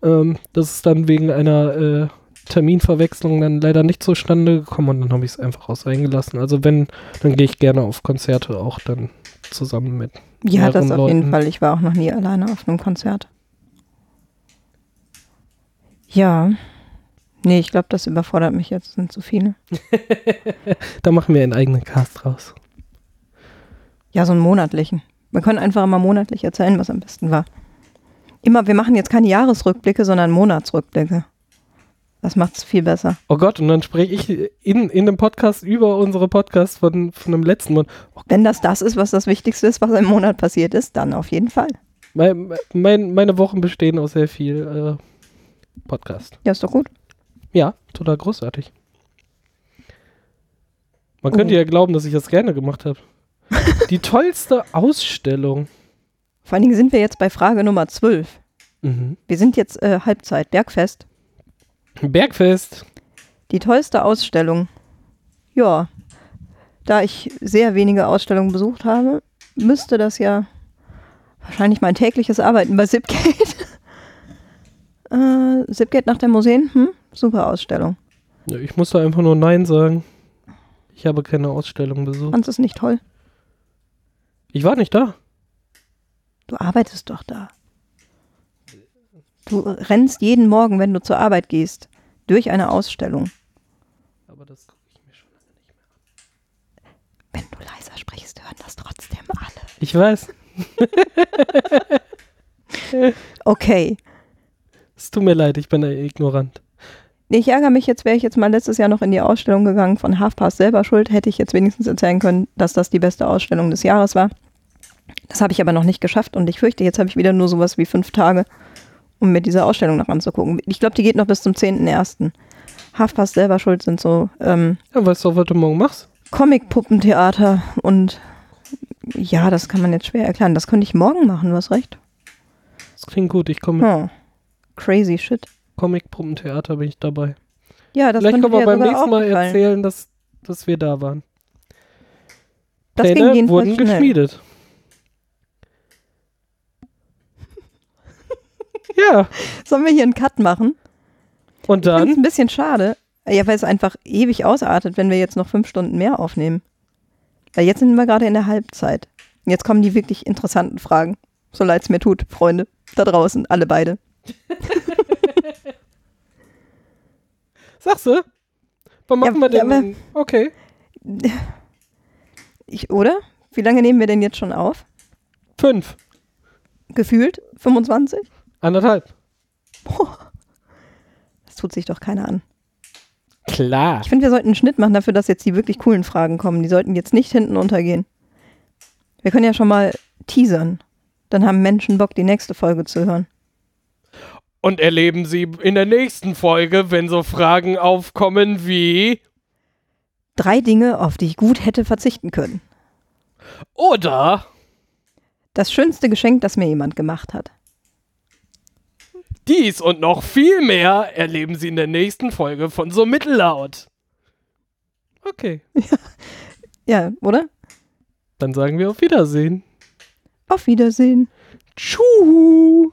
Ähm, das ist dann wegen einer äh, Terminverwechslung dann leider nicht zustande gekommen und dann habe ich es einfach aus eingelassen. Also wenn, dann gehe ich gerne auf Konzerte auch dann zusammen mit. ja, das auf jeden Leuten. Fall. Ich war auch noch nie alleine auf einem Konzert. Ja. Nee, ich glaube, das überfordert mich jetzt. Das sind zu viele. Da machen wir einen eigenen Cast raus. Ja, so einen monatlichen. Wir können einfach immer monatlich erzählen, was am besten war. Immer, wir machen jetzt keine Jahresrückblicke, sondern Monatsrückblicke. Das macht es viel besser. Oh Gott, und dann spreche ich in, in dem Podcast über unsere Podcasts von, von dem letzten Monat. Oh, Wenn das das ist, was das Wichtigste ist, was im Monat passiert ist, dann auf jeden Fall. mein, mein, meine Wochen bestehen aus sehr viel äh, Podcast. Ja, ist doch gut. Ja, total großartig. Man Oh. könnte ja glauben, dass ich das gerne gemacht habe. Die tollste Ausstellung. Vor allen Dingen sind wir jetzt bei Frage Nummer 12. Mhm. Wir sind jetzt äh, Halbzeit, Bergfest. Bergfest. Die tollste Ausstellung. Ja, da ich sehr wenige Ausstellungen besucht habe, müsste das ja wahrscheinlich mein tägliches Arbeiten bei Zipgate. äh, Zipgate nach der Museen, hm? super Ausstellung. Ja, ich musste einfach nur Nein sagen. Ich habe keine Ausstellung besucht. Fandest du es nicht toll? Ich war nicht da. Du arbeitest doch da. Du rennst jeden Morgen, wenn du zur Arbeit gehst, durch eine Ausstellung. Aber das gucke ich mir schon lange nicht mehr. Wenn du leiser sprichst, hören das trotzdem alle. Ich weiß. Okay. Es tut mir leid, ich bin da ignorant. Ich ärgere mich jetzt, wäre ich jetzt mal letztes Jahr noch in die Ausstellung gegangen von Halfpast selber schuld, hätte ich jetzt wenigstens erzählen können, dass das die beste Ausstellung des Jahres war. Das habe ich aber noch nicht geschafft und ich fürchte, jetzt habe ich wieder nur sowas wie fünf Tage, um mir diese Ausstellung noch anzugucken. Ich glaube, die geht noch bis zum 10.01. Halfpast selber schuld sind so ähm, Ja, weißt du, was du morgen machst? Comic-Puppentheater und ja, das kann man jetzt schwer erklären. Das könnte ich morgen machen, du hast recht. Das klingt gut, ich komme Hm. Crazy shit. Comic-Puppentheater, bin ich dabei. Ja, das Vielleicht können wir beim nächsten Mal gefallen. erzählen, dass, dass wir da waren. Das Pläne wurden schnell. geschmiedet. Ja, Sollen wir hier einen Cut machen? und Ich finde es dann? ein bisschen schade. Ja, weil es einfach ewig ausartet, wenn wir jetzt noch fünf Stunden mehr aufnehmen. Weil jetzt sind wir gerade in der Halbzeit. Jetzt kommen die wirklich interessanten Fragen. So leid es mir tut, Freunde. Da draußen, alle beide. Sagst du? Wann machen Ja, wir denn? aber- okay. Ich, oder? Wie lange nehmen wir denn jetzt schon auf? Fünf. Gefühlt? 25? Anderthalb. Das tut sich doch keiner an. Klar. Ich finde, wir sollten einen Schnitt machen dafür, dass jetzt die wirklich coolen Fragen kommen. Die sollten jetzt nicht hinten untergehen. Wir können ja schon mal teasern. Dann haben Menschen Bock, die nächste Folge zu hören. Und erleben Sie in der nächsten Folge, wenn so Fragen aufkommen wie Drei Dinge, auf die ich gut hätte verzichten können. oder Das schönste Geschenk, das mir jemand gemacht hat. Dies und noch viel mehr erleben Sie in der nächsten Folge von so mittellaut. Okay, Ja, oder? dann sagen wir auf Wiedersehen. Auf Wiedersehen. Tschuhu.